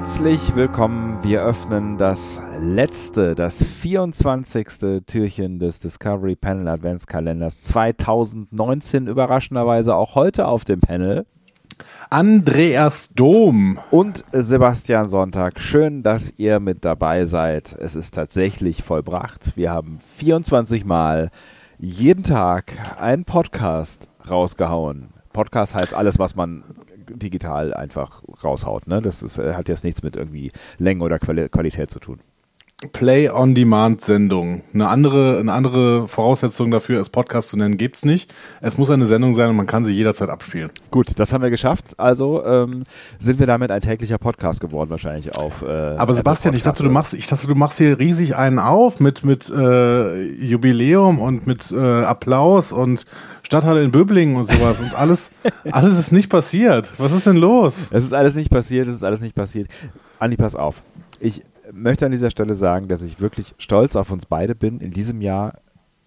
Herzlich willkommen. Wir öffnen das letzte, das 24. Türchen des Discovery Panel Adventskalenders 2019. Überraschenderweise auch heute auf dem Panel. Andreas Dom. Und Sebastian Sonntag. Schön, dass ihr mit dabei seid. Es ist tatsächlich vollbracht. Wir haben 24 Mal jeden Tag einen Podcast rausgehauen. Podcast heißt alles, was man digital einfach raushaut. Ne? Das ist, äh, hat jetzt nichts mit irgendwie Länge oder Quali Qualität zu tun. Play-on-Demand-Sendung. Eine andere, eine andere Voraussetzung dafür, es Podcast zu nennen, gibt's nicht. Es muss eine Sendung sein und man kann sie jederzeit abspielen. Gut, das haben wir geschafft. Also ähm, sind wir damit ein täglicher Podcast geworden wahrscheinlich auf. Äh, Aber Sebastian, ich dachte, du machst, ich dachte, du machst hier riesig einen auf mit mit äh, Jubiläum und mit äh, Applaus und Stadthalle in Böblingen und sowas und alles, alles ist nicht passiert. Was ist denn los? Es ist alles nicht passiert. Es ist alles nicht passiert. Andi, pass auf. Ich möchte an dieser Stelle sagen, dass ich wirklich stolz auf uns beide bin in diesem Jahr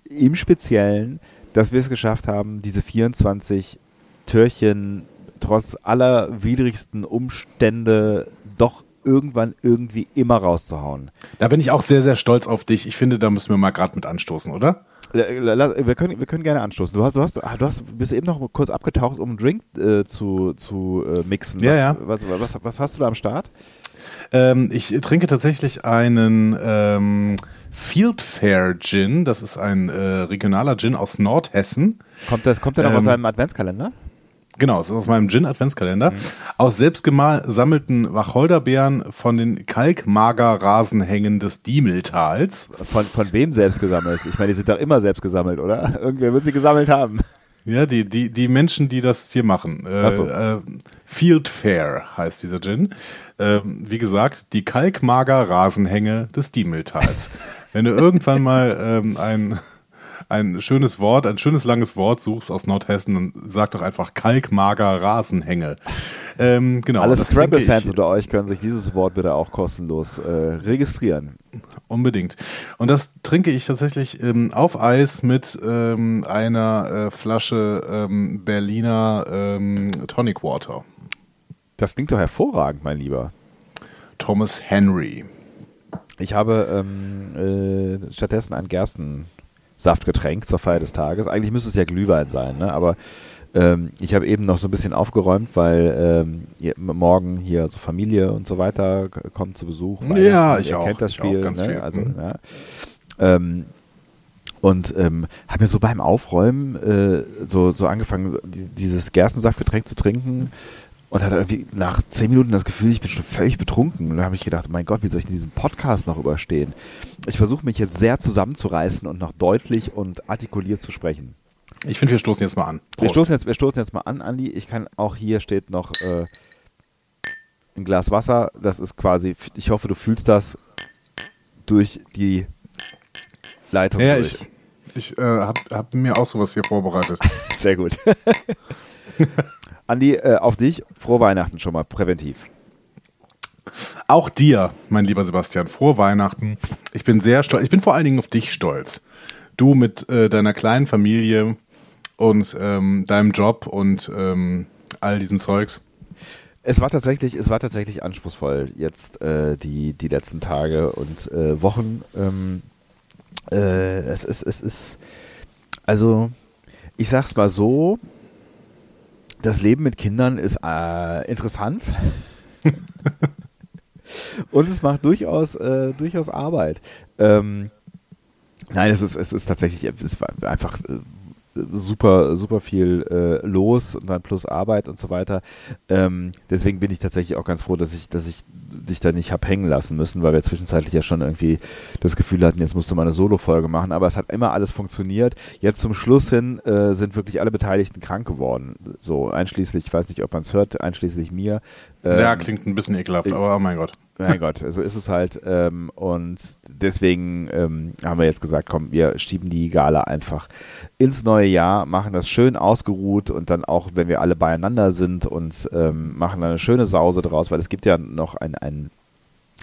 im Speziellen, dass wir es geschafft haben, diese 24 Türchen trotz aller widrigsten Umstände doch irgendwann irgendwie immer rauszuhauen. Da bin ich auch sehr, sehr stolz auf dich. Ich finde, da müssen wir mal gerade mit anstoßen, oder? Wir können, wir können gerne anstoßen. Du hast, du hast, du hast, bist eben noch kurz abgetaucht, um einen Drink äh, zu, zu äh, mixen. Ja, ja. Was, was, was, was hast du da am Start? Ähm, ich trinke tatsächlich einen ähm, Fieldfair Gin. Das ist ein äh, regionaler Gin aus Nordhessen. Kommt, das, kommt der noch ähm, aus seinem Adventskalender? Genau, es ist aus meinem Gin-Adventskalender. Mhm. Aus selbstgesammelten Wacholderbeeren von den Kalkmagerrasenhängen des Diemeltals. Von, von wem selbst gesammelt? Ich meine, die sind doch immer selbst gesammelt, oder? Irgendwer wird sie gesammelt haben. Ja, die, die, die Menschen, die das hier machen. Äh, so. äh, Field Fair heißt dieser Gin. Äh, wie gesagt, die Kalkmager-Rasenhänge des Diemeltals. Wenn du irgendwann mal ähm, ein ein schönes Wort, ein schönes langes Wort suchst aus Nordhessen, dann sag doch einfach Kalkmager Rasenhänge. Ähm, genau. Alle Scrabble-Fans unter euch können sich dieses Wort bitte auch kostenlos äh, registrieren. Unbedingt. Und das trinke ich tatsächlich ähm, auf Eis mit ähm, einer äh, Flasche ähm, Berliner ähm, Tonic Water. Das klingt doch hervorragend, mein Lieber. Thomas Henry. Ich habe ähm, äh, stattdessen ein Gersten Saftgetränk zur Feier des Tages. Eigentlich müsste es ja Glühwein sein, ne? aber ähm, ich habe eben noch so ein bisschen aufgeräumt, weil ähm, hier, morgen hier so Familie und so weiter kommt zu Besuch. Ja, ich ihr auch. kennt das Spiel. Ganz ne? Also, mhm. ja. ähm, und ähm, habe mir so beim Aufräumen äh, so, so angefangen, dieses Gerstensaftgetränk zu trinken und hatte irgendwie nach zehn Minuten das Gefühl, ich bin schon völlig betrunken. Und dann habe ich gedacht, mein Gott, wie soll ich denn diesen Podcast noch überstehen? Ich versuche mich jetzt sehr zusammenzureißen und noch deutlich und artikuliert zu sprechen. Ich finde, wir stoßen jetzt mal an. Wir stoßen jetzt, wir stoßen jetzt mal an, Andi. Ich kann auch hier steht noch äh, ein Glas Wasser. Das ist quasi, ich hoffe, du fühlst das durch die Leitung ja, durch. ich, ich äh, habe hab mir auch sowas hier vorbereitet. Sehr gut. Andi, äh, auf dich, frohe Weihnachten schon mal präventiv. Auch dir, mein lieber Sebastian, frohe Weihnachten. Ich bin sehr stolz. Ich bin vor allen Dingen auf dich stolz. Du mit äh, deiner kleinen Familie und ähm, deinem Job und ähm, all diesem Zeugs. Es war tatsächlich, es war tatsächlich anspruchsvoll jetzt äh, die die letzten Tage und äh, Wochen. Ähm, äh, es ist es ist also ich sag's mal so, das Leben mit Kindern ist äh, interessant. Und es macht durchaus, äh, durchaus Arbeit. Ähm, nein, es ist, es ist tatsächlich es war einfach äh, super, super viel äh, los und dann plus Arbeit und so weiter. Ähm, deswegen bin ich tatsächlich auch ganz froh, dass ich, dass ich dich da nicht hab hängen lassen müssen, weil wir zwischenzeitlich ja schon irgendwie das Gefühl hatten, jetzt musst du mal eine Solo-Folge machen. Aber es hat immer alles funktioniert. Jetzt zum Schluss hin äh, sind wirklich alle Beteiligten krank geworden. So einschließlich, ich weiß nicht, ob man es hört, einschließlich mir. Ähm, ja, klingt ein bisschen ekelhaft, aber oh mein Gott. Mein Gott, so ist es halt. Ähm, und deswegen ähm, haben wir jetzt gesagt, komm, wir schieben die Gala einfach ins neue Jahr, machen das schön ausgeruht und dann auch, wenn wir alle beieinander sind und ähm, machen dann eine schöne Sause draus, weil es gibt ja noch ein, ein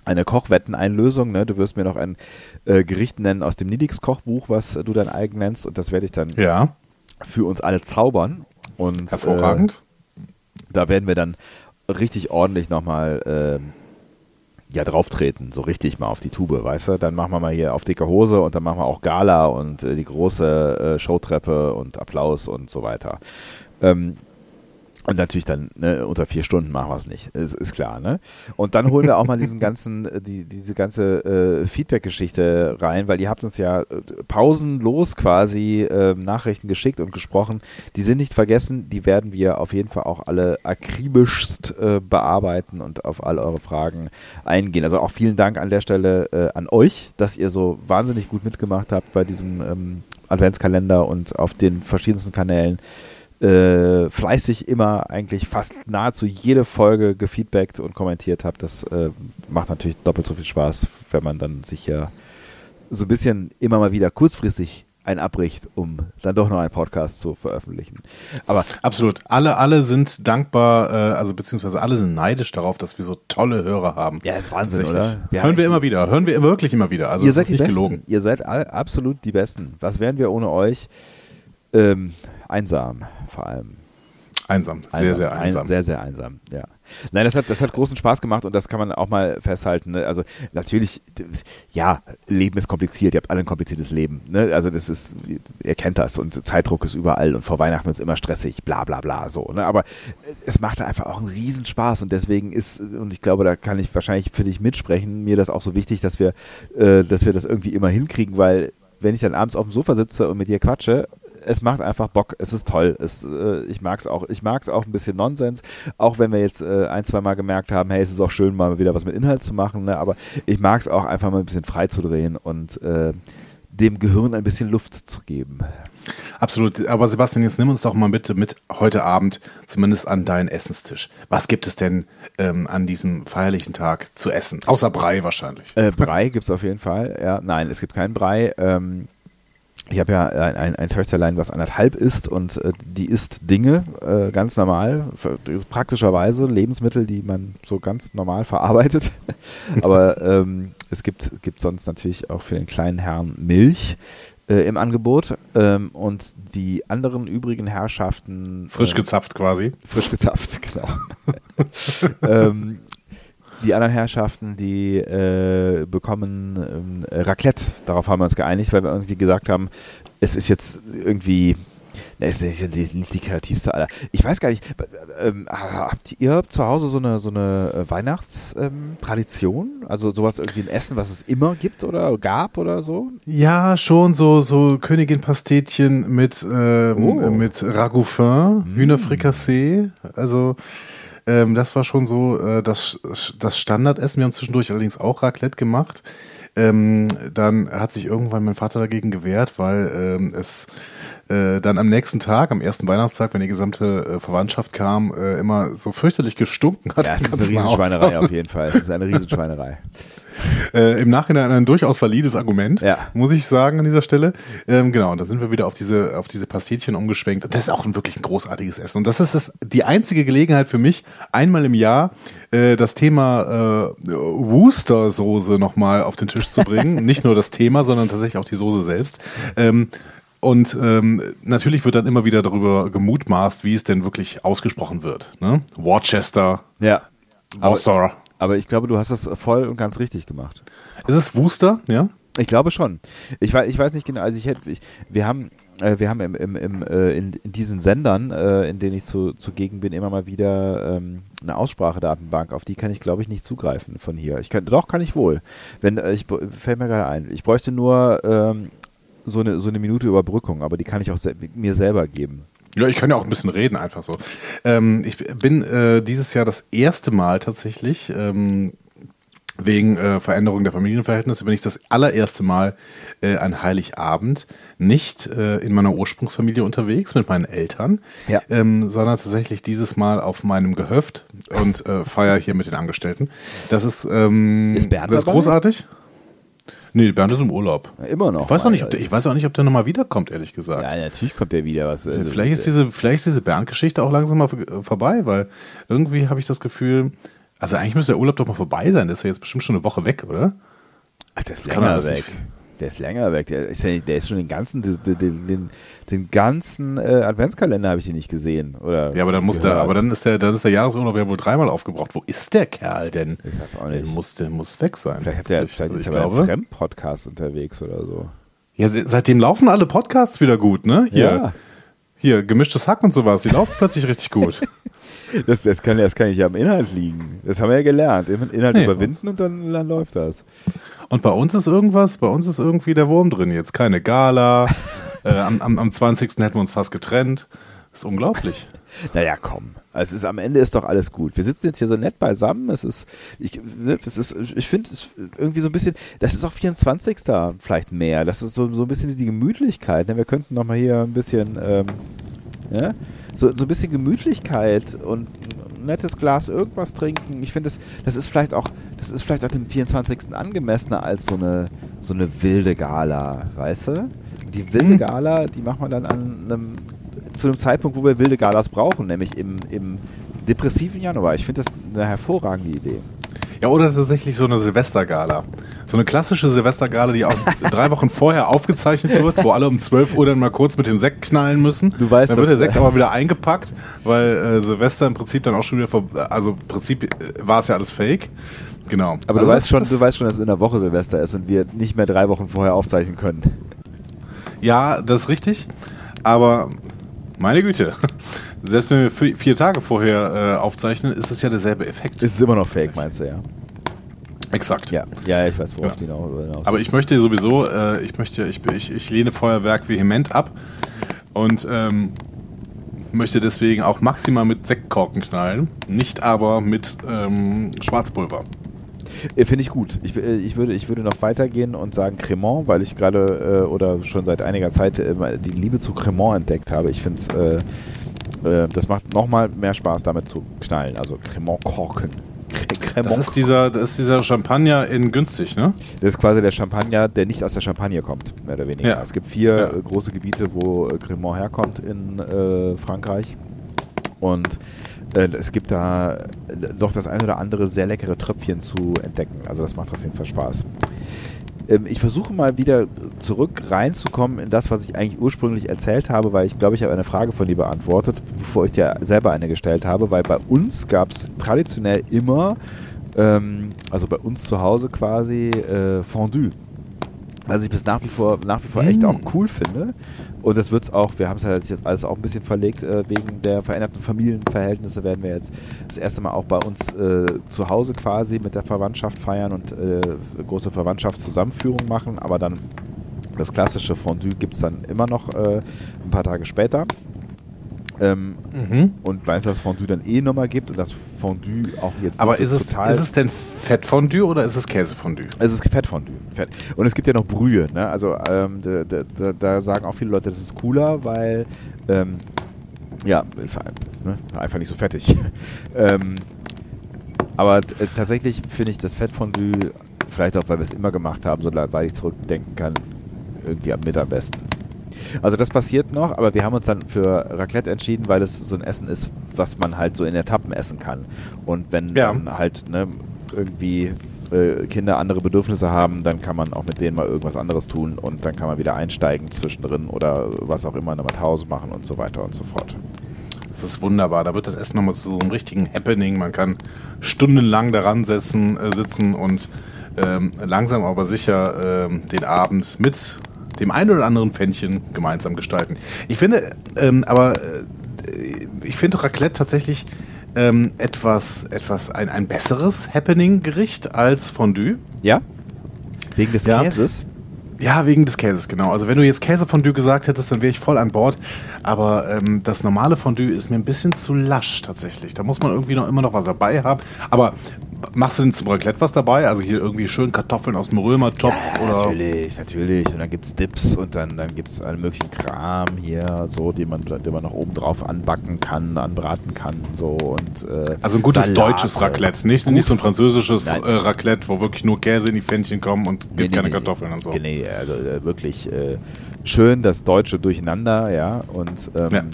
eine Kochwetteneinlösung. Ne? Du wirst mir noch ein äh, Gericht nennen aus dem Nidix-Kochbuch, was du dein eigen nennst, und das werde ich dann ja. für uns alle zaubern. Und, Hervorragend. Äh, da werden wir dann richtig ordentlich nochmal äh, ja drauftreten, so richtig mal auf die Tube, weißt du? Dann machen wir mal hier auf dicke Hose und dann machen wir auch Gala und äh, die große äh, Showtreppe und Applaus und so weiter. Ähm, und natürlich dann ne, unter vier Stunden machen wir es nicht, ist, ist, klar. Ne? Und dann holen wir auch mal diesen ganzen, äh, die, diese ganze äh, Feedback-Geschichte rein, weil ihr habt uns ja äh, pausenlos quasi äh, Nachrichten geschickt und gesprochen. Die sind nicht vergessen, die werden wir auf jeden Fall auch alle akribischst äh, bearbeiten und auf all eure Fragen eingehen. Also auch vielen Dank an der Stelle äh, an euch, dass ihr so wahnsinnig gut mitgemacht habt bei diesem ähm, Adventskalender und auf den verschiedensten Kanälen äh, fleißig immer eigentlich fast nahezu jede Folge gefeedbackt und kommentiert habe. Das äh, macht natürlich doppelt so viel Spaß, wenn man dann sich ja so ein bisschen immer mal wieder kurzfristig ein abbricht, um dann doch noch einen Podcast zu veröffentlichen. Aber absolut, alle, alle sind dankbar, äh, also beziehungsweise alle sind neidisch darauf, dass wir so tolle Hörer haben. Ja, ist Wahnsinn, oder? Wir hören wir immer wieder, hören wir wirklich immer wieder. Also ihr seid nicht Besten. gelogen. Ihr seid absolut die Besten. Was wären wir ohne euch? Ähm, einsam vor allem. Einsam, sehr, einsam. sehr einsam. Ein, sehr, sehr einsam, ja. Nein, das hat, das hat großen Spaß gemacht und das kann man auch mal festhalten. Ne? Also natürlich, ja, Leben ist kompliziert, ihr habt alle ein kompliziertes Leben. Ne? Also das ist, ihr kennt das und Zeitdruck ist überall und vor Weihnachten ist immer stressig, bla bla bla so. Ne? Aber es macht einfach auch einen Riesenspaß und deswegen ist, und ich glaube, da kann ich wahrscheinlich für dich mitsprechen, mir das auch so wichtig, dass wir, äh, dass wir das irgendwie immer hinkriegen, weil wenn ich dann abends auf dem Sofa sitze und mit dir quatsche es macht einfach Bock. Es ist toll. Es, äh, ich mag es auch. Ich mag es auch ein bisschen Nonsens. Auch wenn wir jetzt äh, ein, zwei Mal gemerkt haben, hey, es ist auch schön, mal wieder was mit Inhalt zu machen. Ne? Aber ich mag es auch einfach mal ein bisschen frei zu drehen und äh, dem Gehirn ein bisschen Luft zu geben. Absolut. Aber Sebastian, jetzt nimm uns doch mal bitte mit heute Abend zumindest an deinen Essenstisch. Was gibt es denn ähm, an diesem feierlichen Tag zu essen? Außer Brei wahrscheinlich. Äh, Brei gibt es auf jeden Fall. Ja, nein, es gibt keinen Brei. Ähm, ich habe ja ein, ein, ein Töchterlein, was anderthalb ist und äh, die isst Dinge äh, ganz normal, praktischerweise Lebensmittel, die man so ganz normal verarbeitet. Aber ähm, es gibt, gibt sonst natürlich auch für den kleinen Herrn Milch äh, im Angebot ähm, und die anderen übrigen Herrschaften. Frisch gezapft quasi. Frisch gezapft, genau. ähm, die anderen Herrschaften, die äh, bekommen äh, Raclette. Darauf haben wir uns geeinigt, weil wir irgendwie gesagt haben, es ist jetzt irgendwie das ist nicht die kreativste aller. Ich weiß gar nicht, ähm, habt ihr zu Hause so eine, so eine äh, Weihnachtstradition? Ähm, also sowas irgendwie ein Essen, was es immer gibt oder gab oder so? Ja, schon so, so Königin-Pastetchen mit, ähm, oh. mit Ragoufin, mm. Hühnerfrikassee. Also ähm, das war schon so äh, das, das Standardessen. Wir haben zwischendurch allerdings auch Raclette gemacht. Ähm, dann hat sich irgendwann mein Vater dagegen gewehrt, weil ähm, es äh, dann am nächsten Tag, am ersten Weihnachtstag, wenn die gesamte äh, Verwandtschaft kam, äh, immer so fürchterlich gestunken hat. Ja, es ist eine Riesenschweinerei auf jeden Fall. Es ist eine Riesenschweinerei. Äh, Im Nachhinein ein durchaus valides Argument, ja. muss ich sagen an dieser Stelle. Ähm, genau, und da sind wir wieder auf diese, auf diese Pastetchen umgeschwenkt. Das ist auch ein wirklich ein großartiges Essen. Und das ist das, die einzige Gelegenheit für mich, einmal im Jahr äh, das Thema äh, Worcester-Soße nochmal auf den Tisch zu bringen. Nicht nur das Thema, sondern tatsächlich auch die Soße selbst. Ähm, und ähm, natürlich wird dann immer wieder darüber gemutmaßt, wie es denn wirklich ausgesprochen wird. Ne? Worcester. Ja. Worcester. Aber ich glaube, du hast das voll und ganz richtig gemacht. Ist es Wooster? Ja. Ich glaube schon. Ich weiß, ich weiß nicht genau. Also ich hätte, ich, wir haben, äh, wir haben im, im, im, äh, in, in, diesen Sendern, äh, in denen ich zu, zugegen bin, immer mal wieder ähm, eine Aussprachedatenbank. Auf die kann ich, glaube ich, nicht zugreifen von hier. Ich kann, doch kann ich wohl. Wenn äh, ich fällt mir gerade ein. Ich bräuchte nur ähm, so eine, so eine Minute Überbrückung, aber die kann ich auch se mir selber geben. Ja, ich kann ja auch ein bisschen reden, einfach so. Ähm, ich bin äh, dieses Jahr das erste Mal tatsächlich, ähm, wegen äh, Veränderung der Familienverhältnisse, bin ich das allererste Mal äh, an Heiligabend nicht äh, in meiner Ursprungsfamilie unterwegs mit meinen Eltern, ja. ähm, sondern tatsächlich dieses Mal auf meinem Gehöft und äh, feier hier mit den Angestellten. Das ist, ähm, ist das ist großartig. Nee, Bernd ist im Urlaub. Ja, immer noch. Ich weiß, auch nicht, ob der, ich weiß auch nicht, ob der nochmal wiederkommt, ehrlich gesagt. Ja, natürlich kommt der wieder. Was, äh, vielleicht, ist diese, vielleicht ist diese Bernd-Geschichte auch langsam mal vorbei, weil irgendwie habe ich das Gefühl, also eigentlich müsste der Urlaub doch mal vorbei sein. Der ist ja jetzt bestimmt schon eine Woche weg, oder? Ach, das das länger weg. Nicht, Der ist länger weg. Der ist, ja, der ist schon den ganzen, den, den, den ganzen äh, Adventskalender habe ich den nicht gesehen. Oder ja, aber dann muss der, aber dann ist der, dann ist der Jahresurlaub ja wohl dreimal aufgebraucht. Wo ist der Kerl denn? Ich weiß auch nicht. Der muss, der muss weg sein. Vielleicht, hat der, vielleicht ist er bei einem Fremdpodcast unterwegs oder so. Ja, seitdem laufen alle Podcasts wieder gut, ne? Hier, ja. hier gemischtes Hack und sowas, die laufen plötzlich richtig gut. Das, das, kann, das kann nicht am Inhalt liegen. Das haben wir ja gelernt. Inhalt nee, überwinden und dann, dann läuft das. Und bei uns ist irgendwas, bei uns ist irgendwie der Wurm drin jetzt. Keine Gala. äh, am, am, am 20. hätten wir uns fast getrennt. Das ist unglaublich. Naja, komm. Also es ist, am Ende ist doch alles gut. Wir sitzen jetzt hier so nett beisammen. Es ist, ich, ne, es ist, ich finde es irgendwie so ein bisschen, das ist auch 24. vielleicht mehr. Das ist so, so ein bisschen die Gemütlichkeit. Ne? Wir könnten noch mal hier ein bisschen, ähm, ja? So, so ein bisschen Gemütlichkeit und ein nettes Glas irgendwas trinken. Ich finde, das, das ist vielleicht auch, das ist vielleicht auch dem 24. angemessener als so eine, so eine wilde Gala, weißt du? Die wilde mhm. Gala, die macht man dann an einem, zu einem Zeitpunkt, wo wir wilde Galas brauchen, nämlich im, im depressiven Januar. Ich finde das eine hervorragende Idee. Ja, oder tatsächlich so eine Silvestergala. So eine klassische Silvestergala, die auch drei Wochen vorher aufgezeichnet wird, wo alle um 12 Uhr dann mal kurz mit dem Sekt knallen müssen. Du weißt, dann wird der Sekt aber wieder eingepackt, weil äh, Silvester im Prinzip dann auch schon wieder, vor, also im Prinzip äh, war es ja alles Fake. Genau. Aber also du weißt schon, du weißt schon, dass es in der Woche Silvester ist und wir nicht mehr drei Wochen vorher aufzeichnen können. Ja, das ist richtig. Aber meine Güte. Selbst wenn wir vier Tage vorher äh, aufzeichnen, ist es ja derselbe Effekt. Ist es immer noch fake, meinst du, ja? Exakt. Ja, ja ich weiß, worauf ja. die hinaus. Aber ich möchte sowieso, äh, ich möchte, ich, ich, ich lehne Feuerwerk vehement ab und ähm, möchte deswegen auch maximal mit Sektkorken knallen, nicht aber mit ähm, Schwarzpulver. Äh, finde ich gut. Ich, äh, ich, würde, ich würde noch weitergehen und sagen Cremant, weil ich gerade äh, oder schon seit einiger Zeit äh, die Liebe zu Cremant entdeckt habe. Ich finde es, äh, äh, das macht nochmal mehr Spaß, damit zu knallen. Also Cremant-Korken. Das ist, dieser, das ist dieser Champagner in günstig, ne? Das ist quasi der Champagner, der nicht aus der Champagne kommt, mehr oder weniger. Ja. Es gibt vier ja. große Gebiete, wo Cremant herkommt in Frankreich. Und äh, es gibt da doch das ein oder andere sehr leckere Tröpfchen zu entdecken. Also das macht auf jeden Fall Spaß. Ähm, ich versuche mal wieder zurück reinzukommen in das, was ich eigentlich ursprünglich erzählt habe, weil ich glaube, ich habe eine Frage von dir beantwortet, bevor ich dir selber eine gestellt habe, weil bei uns gab es traditionell immer, ähm, also bei uns zu Hause quasi, äh, Fondue was ich bis nach wie vor, nach wie vor echt auch mm. cool finde. Und das wird es auch, wir haben es halt jetzt alles auch ein bisschen verlegt, äh, wegen der veränderten Familienverhältnisse werden wir jetzt das erste Mal auch bei uns äh, zu Hause quasi mit der Verwandtschaft feiern und äh, große Verwandtschaftszusammenführung machen. Aber dann das klassische Fondue gibt es dann immer noch äh, ein paar Tage später. Ähm, mhm. Und weil es das Fondue dann eh nochmal gibt und das Fondue auch jetzt Aber ist, so es, total ist es denn Fettfondue oder ist es Käsefondue? Es ist Fettfondue. Fett. Und es gibt ja noch Brühe. Ne? Also ähm, da, da, da, sagen auch viele Leute, das ist cooler, weil ähm, ja, ist halt, ne? einfach nicht so fettig. ähm, aber äh, tatsächlich finde ich das Fettfondue, vielleicht auch, weil wir es immer gemacht haben, so weil ich zurückdenken kann, irgendwie am mit am besten. Also das passiert noch, aber wir haben uns dann für Raclette entschieden, weil es so ein Essen ist, was man halt so in Etappen essen kann. Und wenn ja. dann halt ne, irgendwie äh, Kinder andere Bedürfnisse haben, dann kann man auch mit denen mal irgendwas anderes tun und dann kann man wieder einsteigen zwischendrin oder was auch immer, nochmal Pause machen und so weiter und so fort. Das ist wunderbar. Da wird das Essen nochmal zu so einem richtigen Happening. Man kann stundenlang daran setzen, äh, sitzen und ähm, langsam aber sicher ähm, den Abend mit dem einen oder anderen Pfännchen gemeinsam gestalten. Ich finde, ähm, aber äh, ich finde Raclette tatsächlich ähm, etwas, etwas ein, ein besseres Happening-Gericht als Fondue. Ja? Wegen des ja. Käses? Ja, wegen des Käses, genau. Also wenn du jetzt Käsefondue gesagt hättest, dann wäre ich voll an Bord. Aber ähm, das normale Fondue ist mir ein bisschen zu lasch tatsächlich. Da muss man irgendwie noch immer noch was dabei haben. Aber machst du denn zum Raclette was dabei? Also hier irgendwie schön Kartoffeln aus dem Römertopf? Ja, oder? natürlich, natürlich. Und dann gibt es Dips und dann, dann gibt es allen möglichen Kram hier, so, den man, den man noch oben drauf anbacken kann, anbraten kann. So, und, äh, also ein gutes Salate. deutsches Raclette, nicht, nicht so ein französisches äh, Raclette, wo wirklich nur Käse in die Pfännchen kommen und gibt nee, keine nee, Kartoffeln und so. Nee, also äh, wirklich äh, schön das deutsche Durcheinander, ja. Und ähm, ja.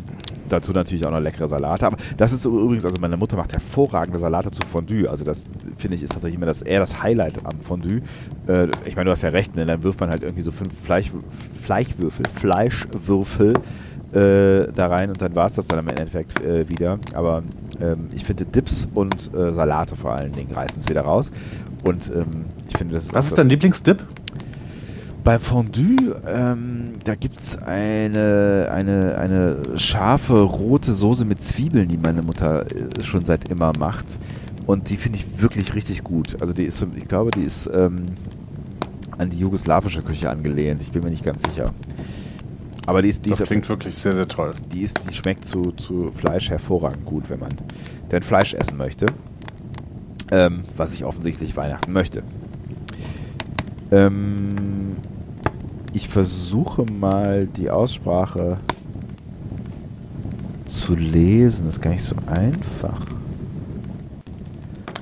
dazu natürlich auch noch leckere Salate. Aber das ist übrigens, also meine Mutter macht hervorragende Salate zu Fondue. Also das finde ich, ist tatsächlich immer das, eher das Highlight am Fondue. Äh, ich meine, du hast ja recht, ne? dann wirft man halt irgendwie so fünf Fleisch, Fleischwürfel, Fleischwürfel äh, da rein und dann war es das dann im Endeffekt äh, wieder. Aber ähm, ich finde Dips und äh, Salate vor allen Dingen reißen es wieder raus. Und ähm, ich finde, das Was ist dein Lieblingsdip? Beim Fondue, ähm, da gibt es eine, eine, eine scharfe rote Soße mit Zwiebeln, die meine Mutter äh, schon seit immer macht. Und die finde ich wirklich richtig gut. Also die ist, ich glaube, die ist ähm, an die jugoslawische Küche angelehnt. Ich bin mir nicht ganz sicher. Aber die ist, die das ist, klingt wirklich sehr, sehr toll. Die, ist, die schmeckt zu, zu Fleisch hervorragend gut, wenn man denn Fleisch essen möchte. Ähm, was ich offensichtlich Weihnachten möchte. Ähm, ich versuche mal die Aussprache zu lesen. Das ist gar nicht so einfach.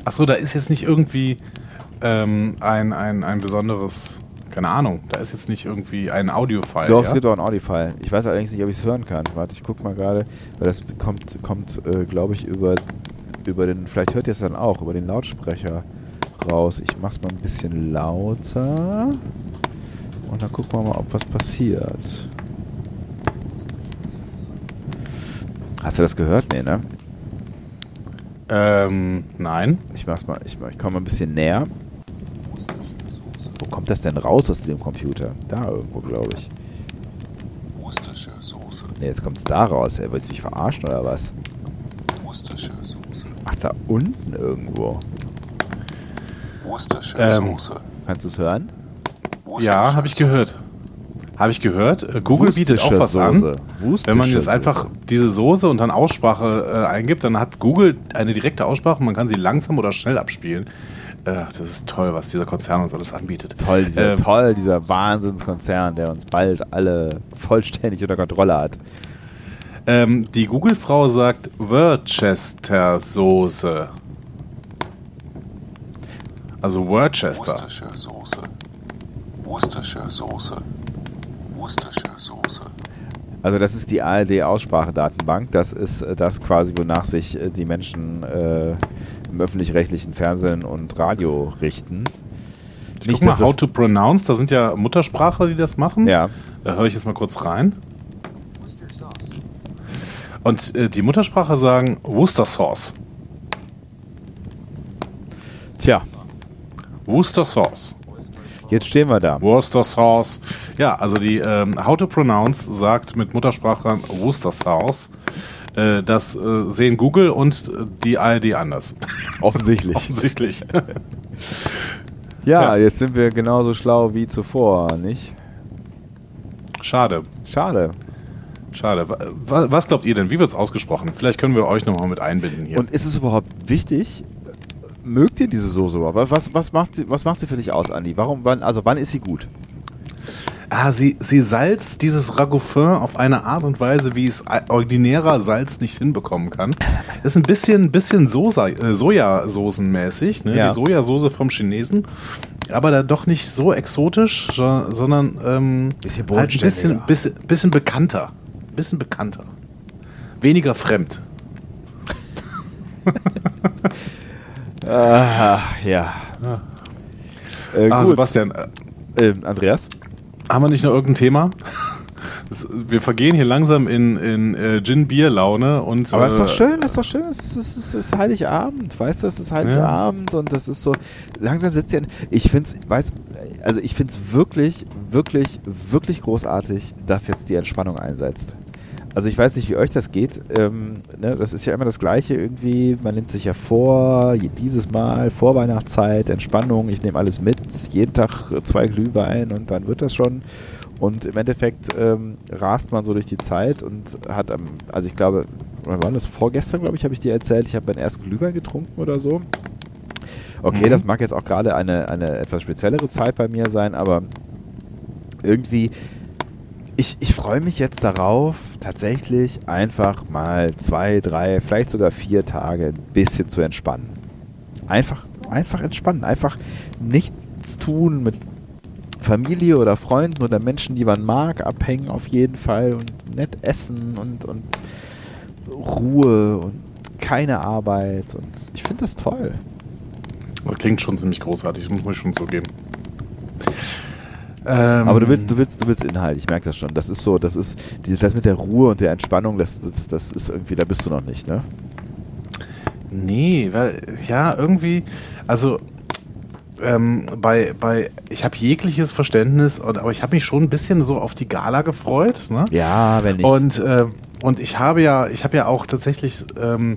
Achso, da ist jetzt nicht irgendwie ähm, ein, ein, ein besonderes, keine Ahnung, da ist jetzt nicht irgendwie ein Audio-File. Doch, ja? es gibt auch ein Audio-File. Ich weiß allerdings nicht, ob ich es hören kann. Warte, ich guck mal gerade, weil das kommt, kommt äh, glaube ich, über, über den, vielleicht hört ihr es dann auch, über den Lautsprecher raus. Ich mach's mal ein bisschen lauter. Und dann gucken wir mal, ob was passiert. Hast du das gehört? Nee, ne? Ähm, nein. Ich mach's mal, ich, ich komme mal ein bisschen näher. Wo kommt das denn raus aus dem Computer? Da irgendwo, glaube ich. Soße. Ne, jetzt kommt's da raus. Er willst du mich verarschen oder was? Soße. Ach, da unten irgendwo. Worcestershire Ähm, Soße. Kannst du es hören? Ja, habe ich gehört. Habe ich gehört. Google bietet auch was an. Wenn man jetzt einfach diese Soße und dann Aussprache äh, eingibt, dann hat Google eine direkte Aussprache und man kann sie langsam oder schnell abspielen. Äh, das ist toll, was dieser Konzern uns alles anbietet. Toll, dieser, Ähm, toll, dieser Wahnsinnskonzern, der uns bald alle vollständig unter Kontrolle hat. Ähm, die Google-Frau sagt Worcester-Soße. Also Worcester. Worcestershire Soße. Worcestershire Soße. Worcestershire Soße. Also das ist die ARD-Aussprachedatenbank. Das ist äh, das quasi, wonach sich äh, die Menschen äh, im öffentlich-rechtlichen Fernsehen und Radio richten. Ich guck mal, how to pronounce, da sind ja Muttersprachler, die das machen. Ja. Da höre ich jetzt mal kurz rein. Und äh, die Muttersprache sagen Worcester Sauce. Tja, Worcester Sauce. Jetzt stehen wir da. Worcester Sauce. Ja, also die ähm, How to Pronounce sagt mit Muttersprachlern Worcester Sauce. Äh, das äh, sehen Google und äh, die ARD anders. Offensichtlich. Offensichtlich. Ja, Ja. jetzt sind wir genauso schlau wie zuvor, nicht? Schade. Schade. Schade. Wa- wa- Was glaubt ihr denn? Wie wird es ausgesprochen? Vielleicht können wir euch nochmal mit einbinden hier. Und ist es überhaupt wichtig? Mögt ihr diese Soße? Was, was, macht sie, was macht sie für dich aus, Andi? Warum, wann, also wann ist sie gut? Ah, sie, sie salzt dieses Ragoufin auf eine Art und Weise, wie es ordinärer Salz nicht hinbekommen kann. Ist ein bisschen, bisschen Sosa, äh, Sojasoßenmäßig, ne? Ja. die Sojasauce vom Chinesen. Aber da doch nicht so exotisch, so- sondern ähm, Bisschen halt ein bisschen, bisschen, bisschen bekannter. Bisschen bekannter. Weniger fremd. Ah, ja. Äh, Ah, gut. Sebastian, äh, Ähm, Andreas? haben wir nicht noch irgendein Thema? Das, wir vergehen hier langsam in, in äh, Gin-Bier-Laune und. Aber es ist doch äh, schön, ist doch schön, es ist, es ist, es ist Heiligabend, weißt du, es ist Heiligabend und das ist so, langsam sitzt ja, ich finde es, weiß, also ich finde es wirklich, wirklich, wirklich großartig, dass jetzt die Entspannung einsetzt. Also ich weiß nicht, wie euch das geht, ähm, ne, das ist ja immer das Gleiche irgendwie, man nimmt sich ja vor, dieses Mal, Vorweihnachtszeit, Entspannung, ich nehme alles mit, jeden Tag zwei Glühwein und dann wird das schon. Und im Endeffekt ähm, rast man so durch die Zeit und hat am, also ich glaube, wann war das? Vorgestern, glaube ich, habe ich dir erzählt, ich habe meinen ersten Glühwein getrunken oder so. Okay, Mhm. das mag jetzt auch gerade eine, eine etwas speziellere Zeit bei mir sein, aber irgendwie, ich, ich freue mich jetzt darauf, tatsächlich einfach mal zwei, drei, vielleicht sogar vier Tage ein bisschen zu entspannen. Einfach, einfach entspannen, einfach nichts tun mit Familie oder Freunden oder Menschen, die man mag, abhängen auf jeden Fall und nett essen und, und Ruhe und keine Arbeit und ich finde das toll. klingt schon ziemlich großartig, das muss man schon zugeben. Ähm, Aber du willst, du willst, du willst Inhalt, ich merke das schon. Das ist so, das ist, das mit der Ruhe und der Entspannung, das, das, das ist irgendwie, da bist du noch nicht, ne? Nee, weil, ja, irgendwie, also ähm, bei, bei, ich habe jegliches Verständnis, und, aber ich habe mich schon ein bisschen so auf die Gala gefreut. Ne? Ja, wenn ich. Und, äh, und ich habe ja, ich habe ja auch tatsächlich ähm,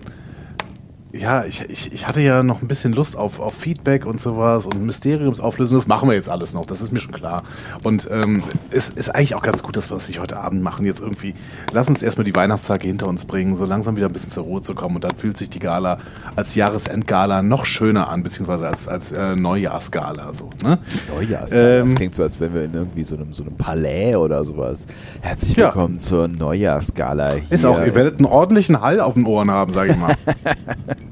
ja, ich, ich, ich hatte ja noch ein bisschen Lust auf, auf Feedback und sowas und Mysteriumsauflösung. Das machen wir jetzt alles noch, das ist mir schon klar. Und ähm, es ist eigentlich auch ganz gut, dass wir das nicht heute Abend machen. Jetzt irgendwie, lass uns erstmal die Weihnachtstage hinter uns bringen, so langsam wieder ein bisschen zur Ruhe zu kommen. Und dann fühlt sich die Gala als Jahresendgala noch schöner an, beziehungsweise als, als äh, Neujahrsgala. So, ne? Neujahrsgala, ähm, das klingt so, als wenn wir in irgendwie so einem, so einem Palais oder sowas. Herzlich willkommen ja. zur Neujahrsgala. Hier. Ist auch, ihr werdet einen ordentlichen Hall auf den Ohren haben, sage ich mal.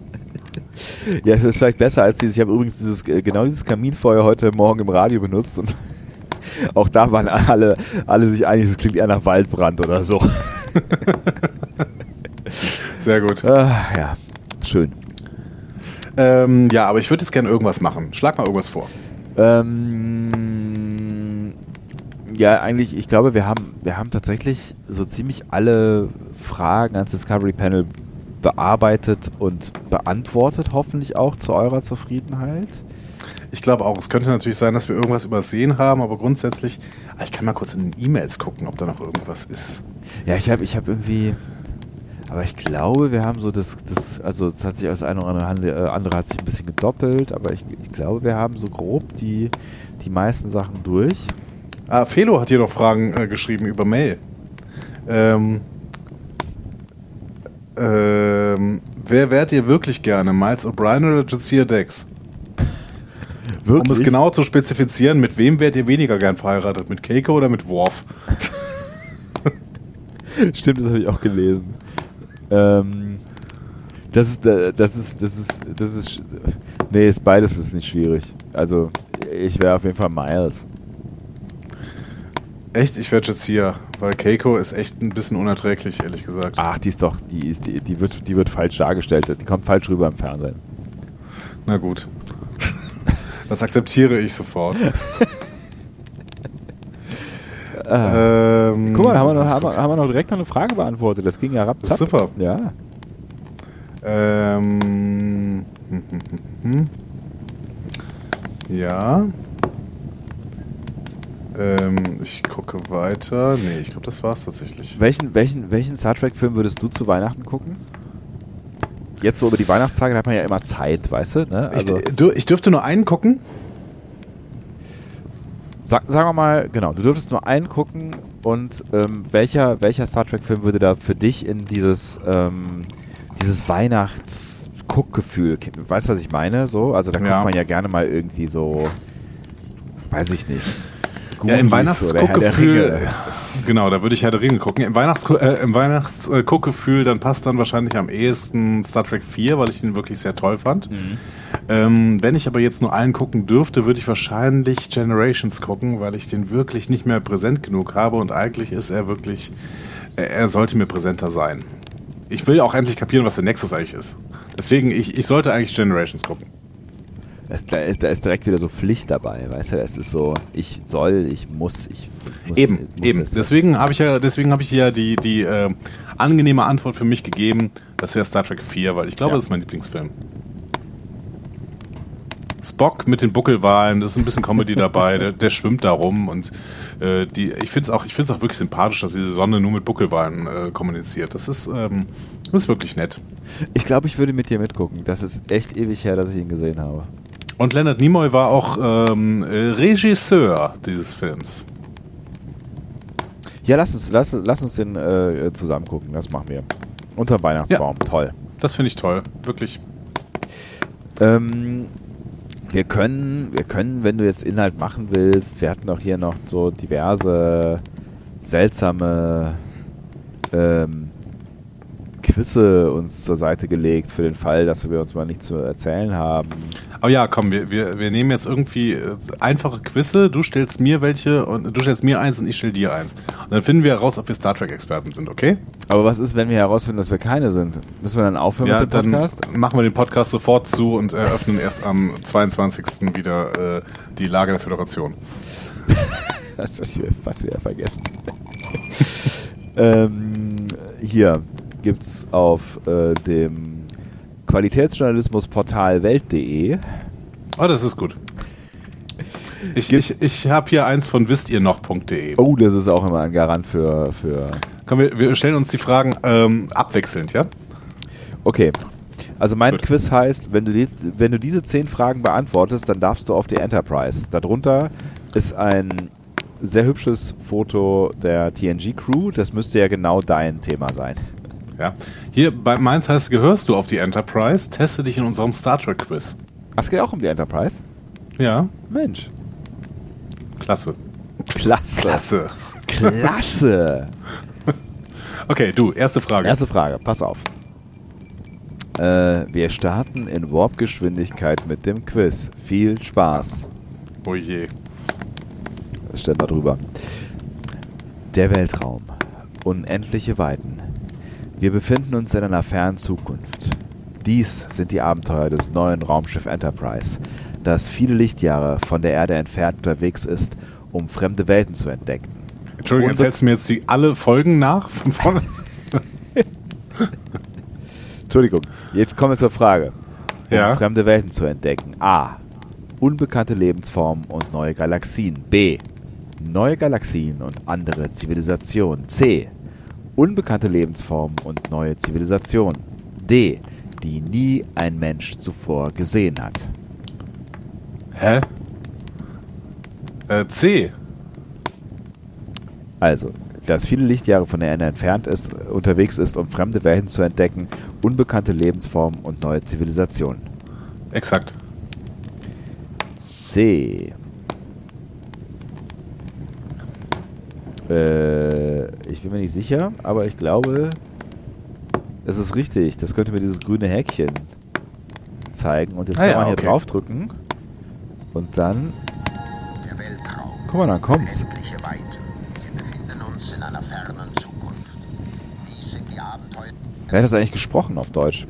Ja, es ist vielleicht besser als dieses. Ich habe übrigens dieses, äh, genau dieses Kaminfeuer heute Morgen im Radio benutzt und auch da waren alle, alle sich einig, es klingt eher nach Waldbrand oder so. Sehr gut. Ah, ja, schön. Ähm, ja, aber ich würde jetzt gerne irgendwas machen. Schlag mal irgendwas vor. Ähm, ja, eigentlich, ich glaube, wir haben, wir haben tatsächlich so ziemlich alle Fragen ans Discovery Panel bearbeitet und beantwortet, hoffentlich auch zu eurer Zufriedenheit. Ich glaube auch, es könnte natürlich sein, dass wir irgendwas übersehen haben, aber grundsätzlich, ah, ich kann mal kurz in den E-Mails gucken, ob da noch irgendwas ist. Ja, ich habe ich hab irgendwie, aber ich glaube, wir haben so das, das also es hat sich aus einer oder andere, äh, andere hat sich ein bisschen gedoppelt, aber ich, ich glaube, wir haben so grob die, die meisten Sachen durch. Ah, Felo hat hier noch Fragen äh, geschrieben über Mail. Ähm, ähm, wer wärt ihr wirklich gerne? Miles O'Brien oder Jazia Dex? Wirklich? Um es genau zu spezifizieren, mit wem wärt ihr weniger gern verheiratet? Mit Keiko oder mit Worf? Stimmt, das habe ich auch gelesen. Ähm, das ist, das ist, das ist, das ist, nee, ist beides ist nicht schwierig. Also, ich wäre auf jeden Fall Miles. Echt? Ich jetzt hier, weil Keiko ist echt ein bisschen unerträglich, ehrlich gesagt. Ach, die ist doch, die ist, die, die wird, die wird falsch dargestellt. Die kommt falsch rüber im Fernsehen. Na gut. Das akzeptiere ich sofort. Ah. ähm, Guck mal, haben wir, noch, haben, wir, haben wir noch direkt noch eine Frage beantwortet. Das ging ja rapzapp. Super. Ja. Ähm, hm, hm, hm, ja. Ähm, ich gucke weiter. Nee, ich glaube, das war's tatsächlich. Welchen, welchen, welchen Star Trek-Film würdest du zu Weihnachten gucken? Jetzt so über die Weihnachtstage, da hat man ja immer Zeit, weißt du? Ne? Also ich, ich dürfte nur einen gucken. Sag, sagen wir mal, genau, du dürftest nur einen gucken und ähm, welcher, welcher Star Trek-Film würde da für dich in dieses, ähm, dieses Weihnachts-Guckgefühl, weißt du, was ich meine? So, also da ja. guckt man ja gerne mal irgendwie so, weiß ich nicht ja, im Weihnachtsguckgefühl. Genau, da würde ich Herr der Ringe gucken. Im, Weihnachts äh, im Weihnachtsguckgefühl, dann passt dann wahrscheinlich am ehesten Star Trek 4, weil ich ihn wirklich sehr toll fand. Mhm. Ähm, wenn ich aber jetzt nur einen gucken dürfte, würde ich wahrscheinlich Generations gucken, weil ich den wirklich nicht mehr präsent genug habe und eigentlich ist er wirklich, er sollte mir präsenter sein. Ich will auch endlich kapieren, was der Nexus eigentlich ist. Deswegen, ich, ich sollte eigentlich Generations gucken. Da ist, da, ist, da ist direkt wieder so Pflicht dabei, weißt du? Es ist so, ich soll, ich muss, ich muss. Eben, muss eben. Deswegen habe ich ja, deswegen habe ich ja die, die äh, angenehme Antwort für mich gegeben. Das wäre Star Trek 4, weil ich glaube, ja. das ist mein Lieblingsfilm. Spock mit den Buckelwahlen, das ist ein bisschen Comedy dabei, der, der, schwimmt da rum und äh, die, ich finde es auch, auch wirklich sympathisch, dass diese Sonne nur mit Buckelwahlen äh, kommuniziert. Das ist, ähm, das ist wirklich nett. Ich glaube, ich würde mit dir mitgucken. Das ist echt ewig her, dass ich ihn gesehen habe. Und Leonard Nimoy war auch ähm, Regisseur dieses Films. Ja, lass uns, lass, lass uns den äh, zusammen gucken. Das machen wir. Unter Weihnachtsbaum. Ja, toll. Das finde ich toll. Wirklich. Ähm, wir können, wir können, wenn du jetzt Inhalt machen willst, wir hatten auch hier noch so diverse seltsame ähm, Quizze uns zur Seite gelegt für den Fall, dass wir uns mal nicht zu erzählen haben. Aber ja, komm, wir, wir, wir nehmen jetzt irgendwie äh, einfache Quizze. Du stellst mir welche und du stellst mir eins und ich stell dir eins. Und dann finden wir heraus, ob wir Star Trek-Experten sind, okay? Aber was ist, wenn wir herausfinden, dass wir keine sind? Müssen wir dann aufhören Ja, mit dem dann Podcast? machen wir den Podcast sofort zu und eröffnen erst am 22. wieder äh, die Lage der Föderation. Das hab ich fast wieder vergessen. ähm, hier gibt's auf äh, dem Qualitätsjournalismusportal Welt.de Oh, das ist gut. Ich, ich, ich habe hier eins von wisst ihr noch.de. Oh, das ist auch immer ein Garant für, für Komm, wir, wir stellen uns die Fragen ähm, abwechselnd, ja? Okay. Also mein Gut. Quiz heißt, wenn du, die, wenn du diese zehn Fragen beantwortest, dann darfst du auf die Enterprise. Darunter ist ein sehr hübsches Foto der TNG-Crew. Das müsste ja genau dein Thema sein. Ja. Hier bei Mainz heißt, gehörst du auf die Enterprise, teste dich in unserem Star Trek Quiz. Ach, es geht auch um die Enterprise? Ja, Mensch. klasse. Klasse. Klasse. Klasse. Okay, du, erste Frage. Erste Frage, pass auf. Äh, wir starten in Warp-Geschwindigkeit mit dem Quiz. Viel Spaß. Oh je. Steht da drüber. Der Weltraum. Unendliche Weiten. Wir befinden uns in einer fernen Zukunft. Dies sind die Abenteuer des neuen Raumschiff Enterprise, das viele Lichtjahre von der Erde entfernt unterwegs ist, um fremde Welten zu entdecken. Entschuldigung, Unbe- erzählst du mir jetzt die alle Folgen nach von vorne? Entschuldigung, jetzt kommen wir zur Frage. Um Ja. fremde Welten zu entdecken. A. Unbekannte Lebensformen und neue Galaxien. B. Neue Galaxien und andere Zivilisationen. C. Unbekannte Lebensformen und neue Zivilisationen. D. Die nie ein Mensch zuvor gesehen hat. Hä? Äh, C. Also, das viele Lichtjahre von der Erde entfernt ist, unterwegs ist, um fremde Welten zu entdecken, unbekannte Lebensformen und neue Zivilisationen. Exakt. C. Äh, ich bin mir nicht sicher, aber ich glaube, es ist richtig. Das könnte mir dieses grüne Häkchen zeigen. Und jetzt Ah kann ja, man hier okay. draufdrücken. Und dann, Der Weltraum. guck mal, dann kommt's. Unendliche Weite. Wir befinden uns in einer fernen Zukunft. Dies sind die Abenteuer. Wer hat das eigentlich gesprochen auf Deutsch?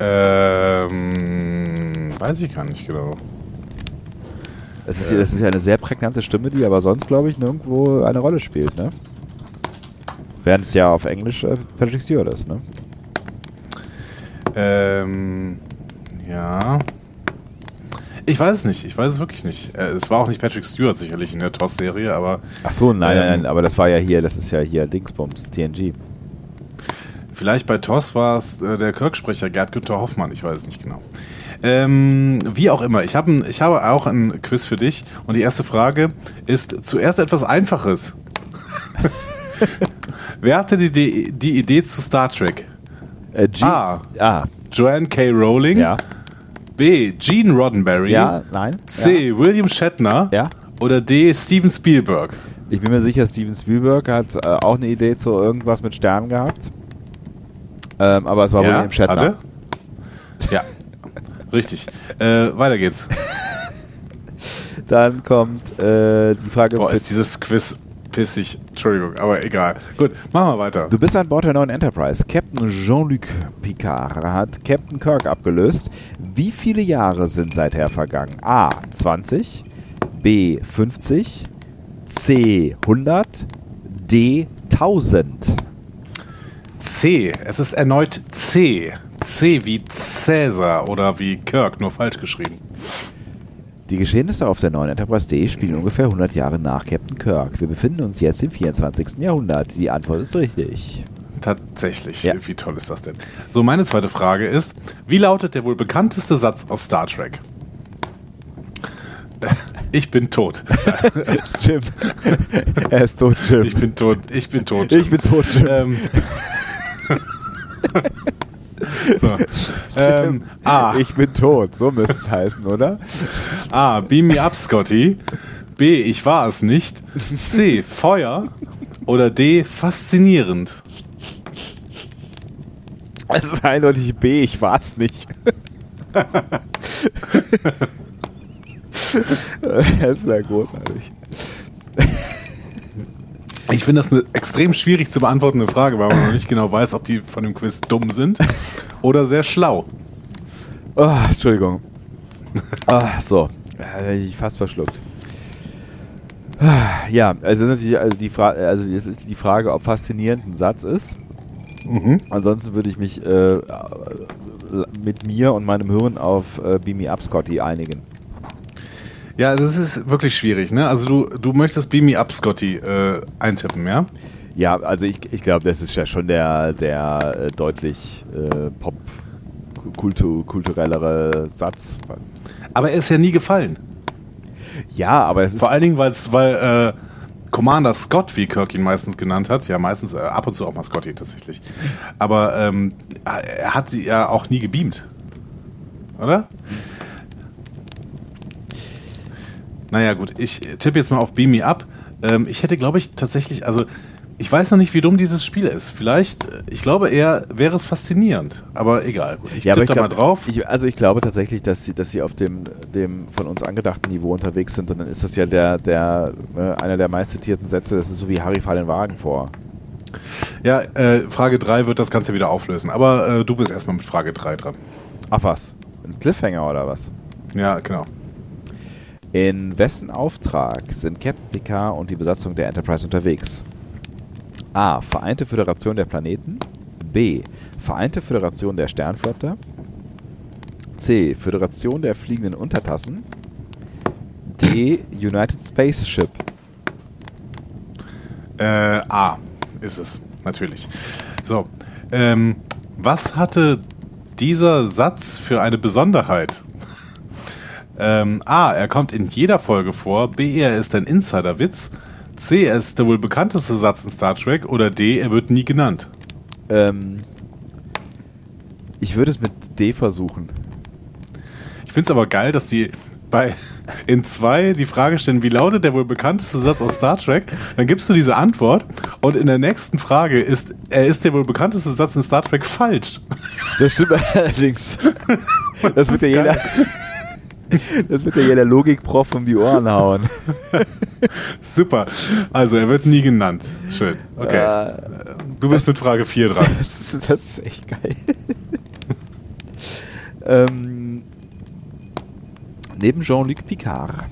Ähm, weiß ich gar nicht genau. Das ist, ja- das ist ja eine sehr prägnante Stimme, die aber sonst, glaube ich, nirgendwo eine Rolle spielt, ne? Während es ja auf Englisch äh, Patrick Stewart ist, ne? Ähm, ja. Ich weiß es nicht. Ich weiß es wirklich nicht. Äh, es war auch nicht Patrick Stewart sicherlich in der TOS-Serie, aber Ach so, nein, nein, Ähm, nein, aber das war ja hier, das ist ja hier Dingsbums, TNG. vielleicht bei TOS war es äh, der Kirk-Sprecher Gerd Günther Hoffmann. Ich weiß es nicht genau. Ähm, wie auch immer, ich, hab ein, ich habe auch ein Quiz für dich und die erste Frage ist zuerst etwas Einfaches. Wer hatte die, die, die Idee zu Star Trek? Äh, G A. Ah, Joanne K. Rowling? ja. B. Gene Roddenberry? Ja, nein. C. William Shatner? Ja. Oder D. Steven Spielberg? Ich bin mir sicher, Steven Spielberg hat äh, auch eine Idee zu irgendwas mit Sternen gehabt. Ähm, aber es war William Shatner. Hatte? Richtig. Äh, weiter geht's. Dann kommt äh, die Frage. Boah, ist dieses Quiz pissig. Entschuldigung, aber egal. Gut, machen wir weiter. Du bist an Bord der neuen Enterprise. Captain Jean-Luc Picard hat Captain Kirk abgelöst. Wie viele Jahre sind seither vergangen? A. 20, B. 50, C. 100, D. 1000. C. Es ist erneut C. C wie Cäsar oder wie Kirk, nur falsch geschrieben. Die Geschehnisse auf der neuen Enterprise D spielen ungefähr 100 Jahre nach Captain Kirk. Wir befinden uns jetzt im 24. Jahrhundert. Die Antwort ist richtig. Tatsächlich. Ja. Wie toll ist das denn? So, meine zweite Frage ist: Wie lautet der wohl bekannteste Satz aus Star Trek? Ich bin tot. Jim. er ist tot, Jim. Ich bin tot. Ich bin tot. Ich bin tot, Jim. Ähm, so. ähm, A. Ich bin tot. So müsste es heißen, oder? A. Beam me up, Scotty. B. Ich war es nicht. C. Feuer. Oder D. Faszinierend. Es ist eindeutig B. Ich war es nicht. das ist ja großartig. Ich finde das eine extrem schwierig zu beantwortende Frage, weil man noch nicht genau weiß, ob die von dem Quiz dumm sind oder sehr schlau. Oh, Entschuldigung. Ah, so, äh, ich fast verschluckt. Ah, Ja, also, ist natürlich, also, die Frage, also es ist die Frage, ob faszinierend ein Satz ist. Mhm. Ansonsten würde ich mich äh, mit mir und meinem Hirn auf äh, Beam Me Up Scotty einigen. Ja, das ist wirklich schwierig, ne? Also du, du möchtest Beam Me Up, Scotty, äh, eintippen, ja? Ja, also ich, ich glaube, das ist ja schon der, der äh, deutlich äh, pop kultu kulturellere Satz. Aber er ist ja nie gefallen. Ja, aber es ist Vor allen Dingen, weil's, weil äh, Commander Scott, wie Kirk ihn meistens genannt hat, ja meistens äh, ab und zu auch mal Scotty tatsächlich, aber ähm, er hat sie ja auch nie gebeamt. Oder? Naja gut, ich tippe jetzt mal auf Beam Me Up. Ähm, ich hätte, glaube ich, tatsächlich, also ich weiß noch nicht, wie dumm dieses Spiel ist. Vielleicht, äh, ich glaube eher, wäre es faszinierend. Aber egal, gut. Ich ja, tippe da glaub, mal drauf. Ich, also ich glaube tatsächlich, dass sie, dass sie auf dem, dem von uns angedachten Niveau unterwegs sind und dann ist das ja der, der äh, einer der meistzitierten Sätze, das ist so wie Harry fahr den Wagen vor. Ja, äh, Frage 3 wird das Ganze wieder auflösen. Aber äh, du bist erstmal mit Frage 3 dran. Ach was? Ein Cliffhanger oder was? Ja, genau. In wessen Auftrag sind Captain Picard und die Besatzung der Enterprise unterwegs? A. Vereinte Föderation der Planeten. B. Vereinte Föderation der Sternflotte. C. Föderation der fliegenden Untertassen. D. United Spaceship. Äh, A ist es, natürlich. So, ähm, was hatte dieser Satz für eine Besonderheit? Ähm, A, er kommt in jeder Folge vor. B, er ist ein Insider-Witz. C, er ist der wohl bekannteste Satz in Star Trek. Oder D, er wird nie genannt. Ähm, ich würde es mit D versuchen. Ich finde es aber geil, dass die bei in zwei die Frage stellen, wie lautet der wohl bekannteste Satz aus Star Trek? Dann gibst du diese Antwort und in der nächsten Frage ist, er ist der wohl bekannteste Satz in Star Trek falsch. Das stimmt allerdings. Das wird ist ja jeder. Das wird ja jeder Logikprof um die Ohren hauen. Super. Also, er wird nie genannt. Schön. Okay. Äh, du bist mit Frage 4 dran. das, ist, das ist echt geil. ähm, neben Jean-Luc Picard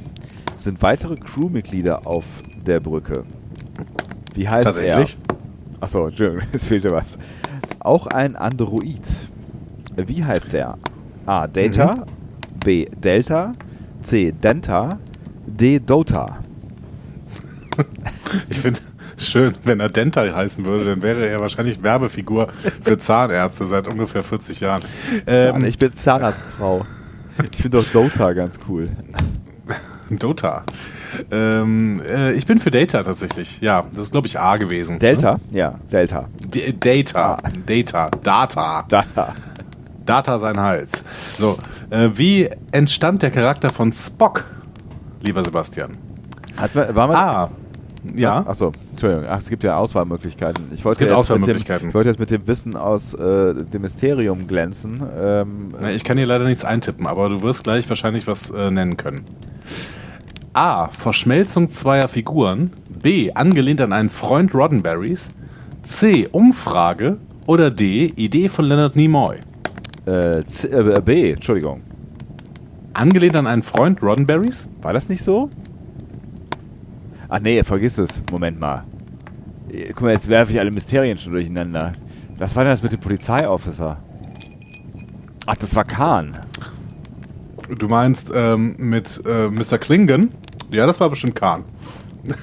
sind weitere Crewmitglieder auf der Brücke. Wie heißt Tatsächlich? er? Achso, Entschuldigung, es fehlte was. Auch ein Android. Wie heißt er? A. Data. B. Delta. C. Denta. D. Dota. Ich finde schön, wenn er Dental heißen würde, dann wäre er wahrscheinlich Werbefigur für Zahnärzte seit ungefähr 40 Jahren. Ähm, ich bin Zahnarztfrau. Ich finde doch Dota ganz cool. Dota. Ähm, äh, ich bin für Data tatsächlich. Ja, das ist glaube ich A gewesen. Delta? Ja, Delta. D Data. Data. Data. Data. Data sein Hals. So, äh, wie entstand der Charakter von Spock, lieber Sebastian? Hat man, war man, A. Ja. Achso, Entschuldigung. Ach, es gibt ja Auswahlmöglichkeiten. Ich wollte gibt jetzt Auswahlmöglichkeiten. Mit dem, ich wollte jetzt mit dem Wissen aus äh, dem Mysterium glänzen. Ähm, Na, Ich kann hier leider nichts eintippen, aber du wirst gleich wahrscheinlich was äh, nennen können. A. Verschmelzung zweier Figuren. B. Angelehnt an einen Freund Roddenberrys. C. Umfrage. Oder D. Idee von Leonard Nimoy. Äh, C, äh, B, Entschuldigung. Angelehnt an einen Freund Roddenberrys? War das nicht so? Ach nee, vergiss es. Moment mal. Äh, Guck mal, jetzt werfe ich alle Mysterien schon durcheinander. Was war denn das mit dem Polizeiofficer? Ach, das war Khan. Du meinst ähm, mit äh, Mr. Klingon? Ja, das war bestimmt Khan.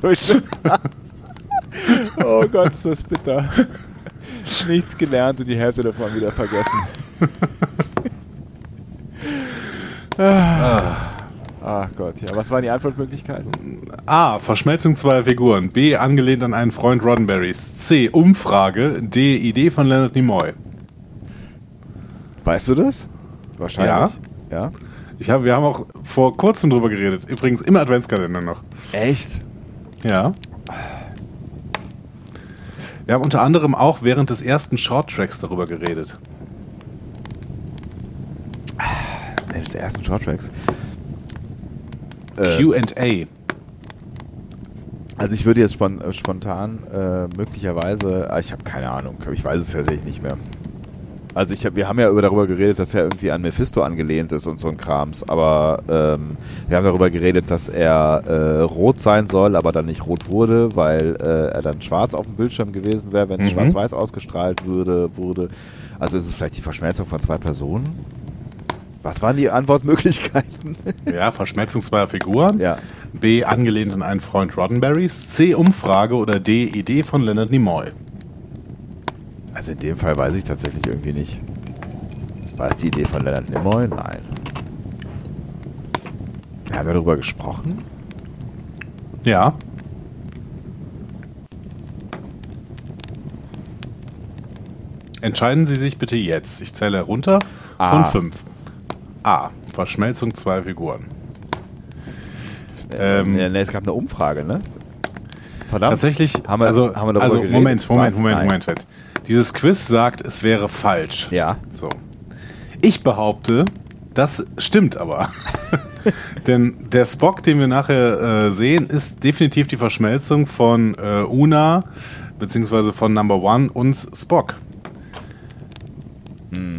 so schön. oh Gott, ist das bitter. Nichts gelernt und die Hälfte davon wieder vergessen. ah. Ach Gott, ja. Was waren die Antwortmöglichkeiten? A. Verschmelzung zweier Figuren. B. Angelehnt an einen Freund Roddenberrys. C. Umfrage. D. Idee von Leonard Nimoy. Weißt du das? Wahrscheinlich. Ja. Ich hab, wir haben auch vor kurzem drüber geredet. Übrigens im Adventskalender noch. Echt? Ja. Wir haben unter anderem auch während des ersten Shorttracks darüber geredet. Nee, des ersten Shorttracks. Q&A. Also ich würde jetzt spon äh, spontan äh, möglicherweise, ah, ich habe keine Ahnung, ich weiß es tatsächlich nicht mehr. Also ich wir haben ja über darüber geredet, dass er irgendwie an Mephisto angelehnt ist und so ein Krams, aber ähm, wir haben darüber geredet, dass er äh, rot sein soll, aber dann nicht rot wurde, weil äh, er dann schwarz auf dem Bildschirm gewesen wäre, wenn es Mhm. schwarz-weiß ausgestrahlt würde, wurde. Also ist es vielleicht die Verschmelzung von zwei Personen? Was waren die Antwortmöglichkeiten? Ja, Verschmelzung zweier Figuren. ja. B. Angelehnt an einen Freund Roddenberrys. C. Umfrage. Oder D. Idee von Leonard Nimoy. Also in dem Fall weiß ich tatsächlich irgendwie nicht. War es die Idee von Leonard Nimoy? Nein. Wir haben ja darüber gesprochen. Ja. Entscheiden Sie sich bitte jetzt. Ich zähle runter von 5. A. Verschmelzung zweier Figuren. Ähm, ja, nee, es gab eine Umfrage, ne? Verdammt. Tatsächlich, Haben wir- also, haben wir darüber also? Moment, Moment? Moment. Moment, Fett. Dieses Quiz sagt, es wäre falsch. Ja. So. Ich behaupte, das stimmt aber. Denn der Spock, den wir nachher äh, sehen, ist definitiv die Verschmelzung von äh, Una beziehungsweise von Number One und Spock.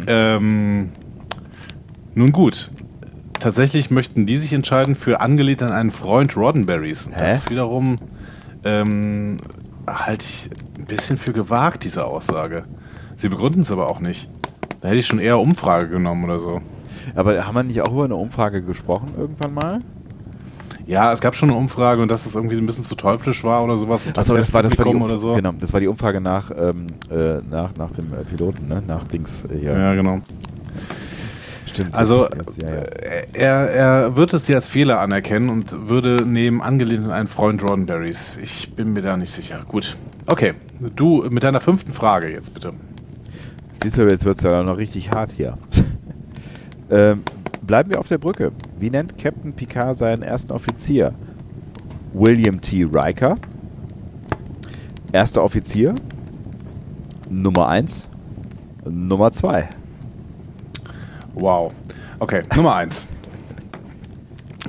Ähm, nun gut. Tatsächlich möchten die sich entscheiden für angelehnt an einen Freund Roddenberrys. Das wiederum ähm, halte ich ein bisschen für gewagt, diese Aussage. Sie begründen es aber auch nicht. Da hätte ich schon eher Umfrage genommen oder so. Aber haben wir nicht auch über eine Umfrage gesprochen irgendwann mal? Ja, es gab schon eine Umfrage und dass es irgendwie ein bisschen zu teuflisch war oder sowas. Achso, das war, das war die Umfrage, oder so. genau, das war die Umfrage nach, ähm, äh, nach, nach dem äh, Piloten, ne? Nach Dings äh, hier. Ja, genau. Stimmt. Also jetzt, ja, ja. äh, er, er wird es dir als Fehler anerkennen und würde nehmen angelehnt an einen Freund Roddenberrys. Ich bin mir da nicht sicher. Gut. Okay, du mit deiner fünften Frage jetzt bitte. Siehst du, jetzt wird es ja noch richtig hart hier. ähm, bleiben wir auf der Brücke. Wie nennt Captain Picard seinen ersten Offizier? William T. Riker. Erster Offizier. Nummer 1. Nummer 2. Wow. Okay, Nummer eins.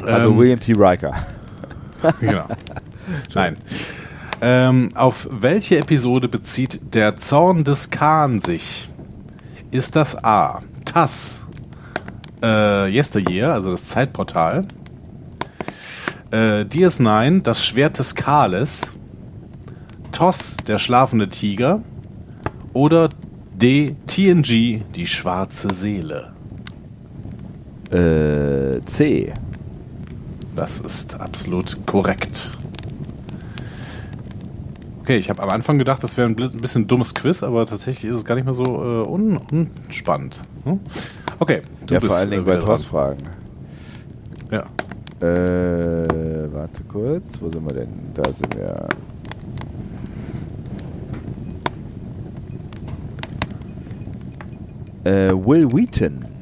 Also Ähm, William T. Riker. Genau. Nein. Ähm, auf welche Episode bezieht der Zorn des Khan sich? Ist das A. TAS, äh, Yesteryear, also das Zeitportal? Äh, DS9, das Schwert des Kales? TOS, der schlafende Tiger? Oder D. TNG, die schwarze Seele? Äh, C. Das ist absolut korrekt. Okay, ich habe am Anfang gedacht, das wäre ein bisschen dummes Quiz, aber tatsächlich ist es gar nicht mehr so äh, un unspannend. Hm? Okay, du ja, bist vor allen Dingen äh, bei. TOS-Fragen. Ja. Äh, warte kurz. Wo sind wir denn? Da sind wir. Äh, Will Wheaton.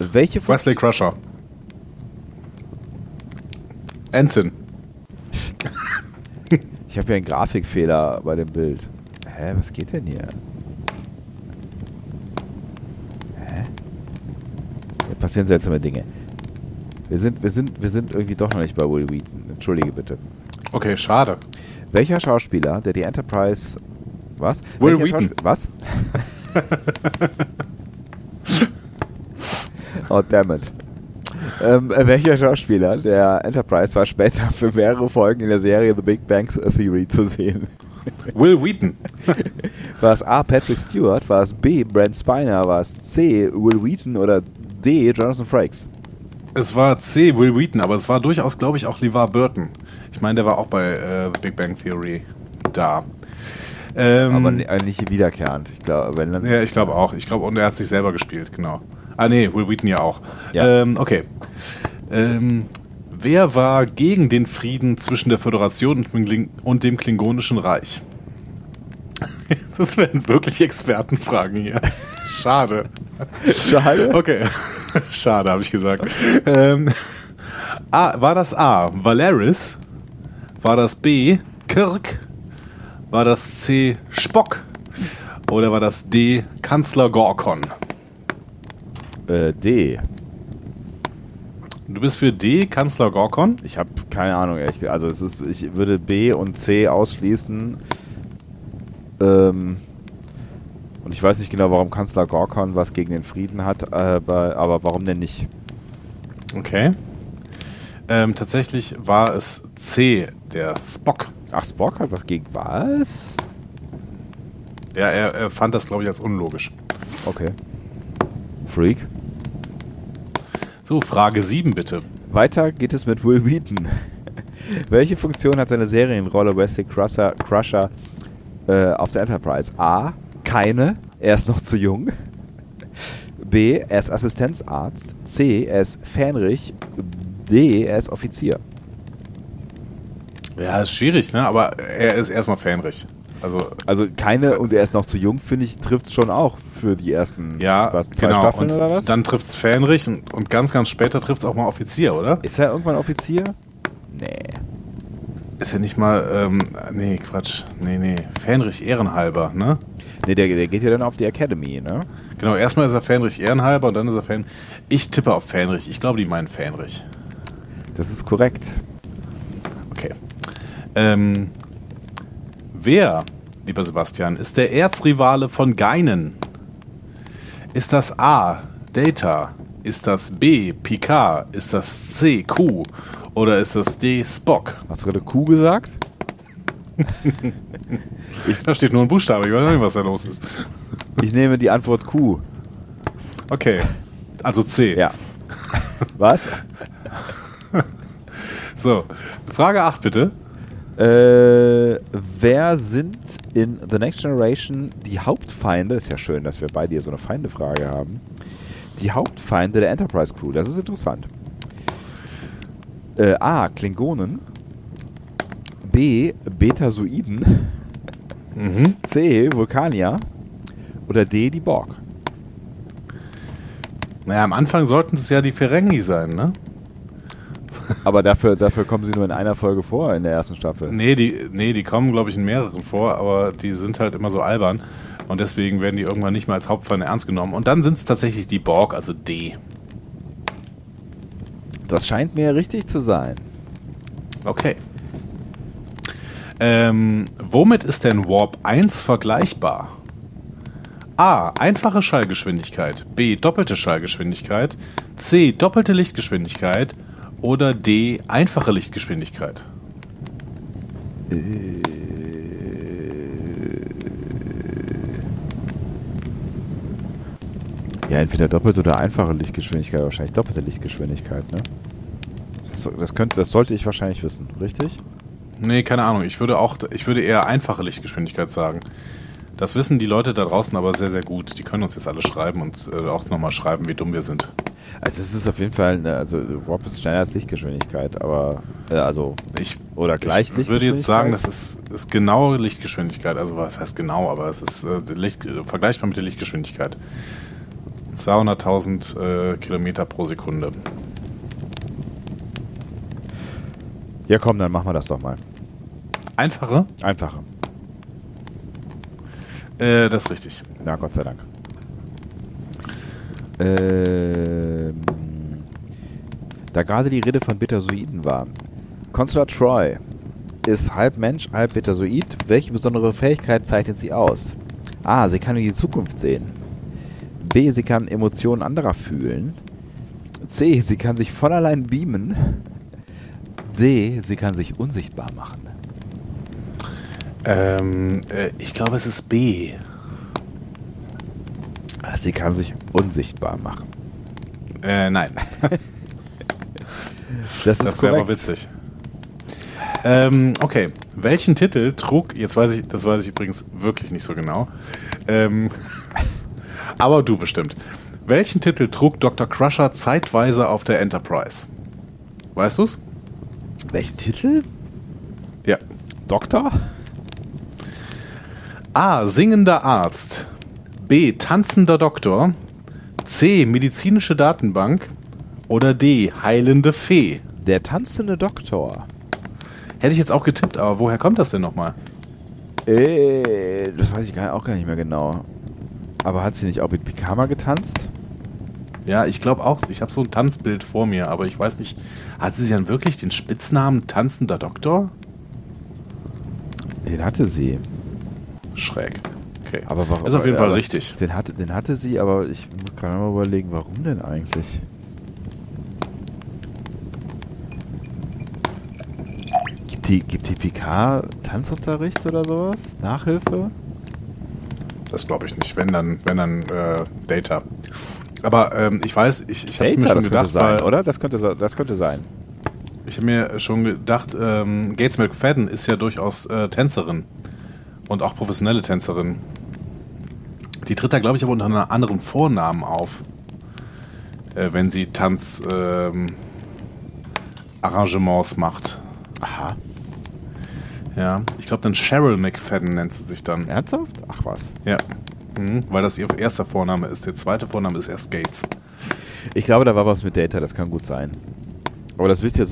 Welche Wesley Funktion- Crusher. Ensign. Ich habe hier einen Grafikfehler bei dem Bild. Hä, was geht denn hier? Hä? Hier passieren seltsame Dinge. Wir sind, wir sind, wir sind irgendwie doch noch nicht bei Will Wheaton. Entschuldige bitte. Okay, schade. Welcher Schauspieler, der die Enterprise. Was? Will Welcher Wheaton. Schauspiel- Was? oh, damn it. Ähm, äh, welcher Schauspieler der Enterprise war später für mehrere Folgen in der Serie The Big Bang Theory zu sehen? Will Wheaton. War es A. Patrick Stewart? War es B. Brent Spiner? War es C. Will Wheaton? Oder D. Jonathan Frakes? Es war C, Will Wheaton, aber es war durchaus, glaube ich, auch LeVar Burton. Ich meine, der war auch bei äh, The Big Bang Theory da. Ähm, Aber äh, nicht wiederkehrend. Ich glaube, wenn dann. Ja, ich glaube auch. Ich glaube, und er hat sich selber gespielt, genau. Ah, nee, Will Wheaton ja auch. Ja. Ähm, okay. Ähm, wer war gegen den Frieden zwischen der Föderation und dem, Klingonischen Reich? Das werden wirklich Expertenfragen hier. Schade. Schade. Okay. Schade, habe ich gesagt. Ähm, A, war das A. Valeris? War das B. Kirk? War das C. Spock? Oder war das D. Kanzler Gorkon? Äh, D. Du bist für D. Kanzler Gorkon? Ich habe keine Ahnung, ehrlich. Also es ist, ich würde B und C ausschließen. Ähm, und ich weiß nicht genau, warum Kanzler Gorkon was gegen den Frieden hat, aber, aber warum denn nicht? Okay. Ähm, tatsächlich war es C, der Spock. Ach, Spock hat was gegen was? Ja, er, er fand das, glaube ich, als unlogisch. Okay. Freak. So, Frage 7 bitte. Weiter geht es mit Will Wheaton. Welche Funktion hat seine Serienrolle Wesley Crusher, Crusher äh, auf der Enterprise? A. Keine. Er ist noch zu jung. B. Er ist Assistenzarzt. C. Er ist Fähnrich. D. Er ist Offizier. Ja, ist schwierig, ne? Aber er ist erstmal Fähnrich. Also, Also keine und er ist noch zu jung, finde ich, trifft schon auch für die ersten ja, was, zwei genau. Staffeln und oder was? Dann trifft es Fähnrich und, und ganz, ganz später trifft es auch mal Offizier, oder? ist er irgendwann Offizier? Nee. Ist ja nicht mal, ähm, nee, Quatsch. Nee, nee. Fähnrich ehrenhalber, ne? Nee, der, der geht ja dann auf die Academy, ne? Genau, erstmal ist er Fähnrich ehrenhalber und dann ist er Fähn. Ich tippe auf Fähnrich. Ich glaube, die meinen Fähnrich. Das ist korrekt. Okay. Ähm, wer, lieber Sebastian, ist der Erzrivale von Geinen? Ist das A. Data? Ist das B. Picard? Ist das C. Q? Oder ist das D. Spock? Hast du gerade Kuh gesagt? Da steht nur ein Buchstabe, ich weiß nicht, was da los ist. Ich nehme die Antwort Q. Okay. Also C. Ja. Was? So. Frage 8 bitte. Äh, wer sind in The Next Generation die Hauptfeinde? Ist ja schön, dass wir beide hier so eine Feindefrage haben. Die Hauptfeinde der Enterprise Crew. Das ist interessant. Äh, A. Klingonen. B. Betasoiden. Mhm. C. Vulkanier. Oder D. Die Borg. Naja, am Anfang sollten es ja die Ferengi sein, ne? Aber dafür, dafür kommen sie nur in einer Folge vor in der ersten Staffel. Nee, die, nee, die kommen, glaube ich, in mehreren vor, aber die sind halt immer so albern. Und deswegen werden die irgendwann nicht mehr als Hauptfeinde ernst genommen. Und dann sind es tatsächlich die Borg, also D. Das scheint mir richtig zu sein. Okay. Ähm, womit ist denn Warp 1 vergleichbar? A. Einfache Schallgeschwindigkeit. B. Doppelte Schallgeschwindigkeit. C. Doppelte Lichtgeschwindigkeit. Oder D. Einfache Lichtgeschwindigkeit. Ja, entweder doppelte oder einfache Lichtgeschwindigkeit, wahrscheinlich doppelte Lichtgeschwindigkeit, ne? Das, das, könnte, das sollte ich wahrscheinlich wissen, richtig? Nee, keine Ahnung. Ich würde auch, ich würde eher einfache Lichtgeschwindigkeit sagen. Das wissen die Leute da draußen aber sehr, sehr gut. Die können uns jetzt alle schreiben und äh, auch nochmal schreiben, wie dumm wir sind. Also es ist auf jeden Fall, eine, also Warp ist schneller als Lichtgeschwindigkeit, aber äh, also Ich, oder gleich ich würde jetzt sagen, das ist, ist genaue Lichtgeschwindigkeit. Also was heißt genau, aber es ist äh, Licht, äh, vergleichbar mit der Lichtgeschwindigkeit. 200.000 äh, Kilometer pro Sekunde. Ja, komm, dann machen wir das doch mal. Einfache? Einfacher. Äh, das ist richtig. Na, Gott sei Dank. Ähm, da gerade die Rede von Betasoiden war. Consular Troy ist halb Mensch, halb Betasoid. Welche besondere Fähigkeit zeichnet sie aus? A. Sie kann in die Zukunft sehen. B. Sie kann Emotionen anderer fühlen. C. Sie kann sich von allein beamen. D. Sie kann sich unsichtbar machen. Ähm, äh, ich glaube, es ist B. Sie kann sich unsichtbar machen. Äh, nein. Das ist Das wäre aber witzig. Ähm, okay. Welchen Titel trug, jetzt weiß ich, das weiß ich übrigens wirklich nicht so genau, ähm, aber du bestimmt. Welchen Titel trug Dr. Crusher zeitweise auf der Enterprise? Weißt du's? Welchen Titel? Ja. Doktor? A. Singender Arzt. B. Tanzender Doktor. C. Medizinische Datenbank. Oder D. Heilende Fee. Der tanzende Doktor. Hätte ich jetzt auch getippt, aber woher kommt das denn nochmal? Äh, das weiß ich gar, auch gar nicht mehr genau. Aber hat sie nicht auch mit Pikama getanzt? Ja, ich glaube auch. Ich habe so ein Tanzbild vor mir, aber ich weiß nicht. Hatte sie dann wirklich den Spitznamen Tanzender Doktor? Den hatte sie. Schräg. Okay. Aber warum? Ist auf jeden Fall richtig. Den hatte, den hatte sie, aber ich muss gerade mal überlegen, warum denn eigentlich? Gibt die, gibt die PK Tanzunterricht oder sowas? Nachhilfe? Das glaube ich nicht. Wenn dann, wenn dann äh, Data. Aber ähm, ich weiß, ich, ich habe mir schon das gedacht, könnte sein, oder? Das könnte, das könnte sein. Ich habe mir schon gedacht, ähm, Gates McFadden ist ja durchaus äh, Tänzerin und auch professionelle Tänzerin. Die tritt da, glaube ich, aber unter einem anderen Vornamen auf, äh, wenn sie Tanzarrangements ähm, macht. Aha. Ja, ich glaube, dann Cheryl McFadden nennt sie sich dann. Ernsthaft? Ach was. Ja, mhm, weil das ihr erster Vorname ist. Der zweite Vorname ist erst Gates. Ich glaube, da war was mit Data, das kann gut sein. Aber das wisst ihr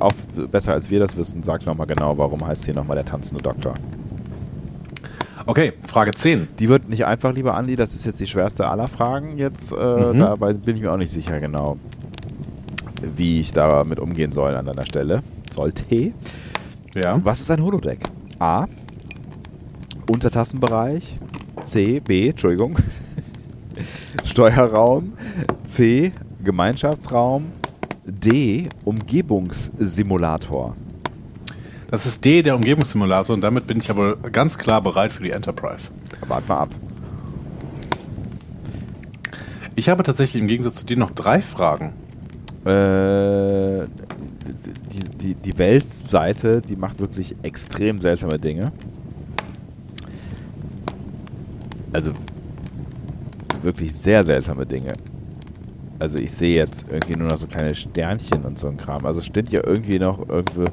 auch besser als wir das wissen. Sagt nochmal genau, warum heißt hier nochmal der tanzende Doktor. Okay, Frage 10. Die wird nicht einfach, lieber Andi, das ist jetzt die schwerste aller Fragen jetzt. Äh, Mhm. Dabei bin ich mir auch nicht sicher genau, wie ich damit umgehen soll an deiner Stelle. Sollte. Ja. Was ist ein Holodeck? A. Untertassenbereich. C. B. Entschuldigung. Steuerraum. C. Gemeinschaftsraum. D. Umgebungssimulator. Das ist D, der Umgebungssimulator, und damit bin ich aber ganz klar bereit für die Enterprise. Wart mal ab. Ich habe tatsächlich im Gegensatz zu dir noch drei Fragen. Äh, die, die, die Weltseite, die macht wirklich extrem seltsame Dinge. Also wirklich sehr seltsame Dinge. Also ich sehe jetzt irgendwie nur noch so kleine Sternchen und so ein Kram. Also steht ja irgendwie noch irgendwo.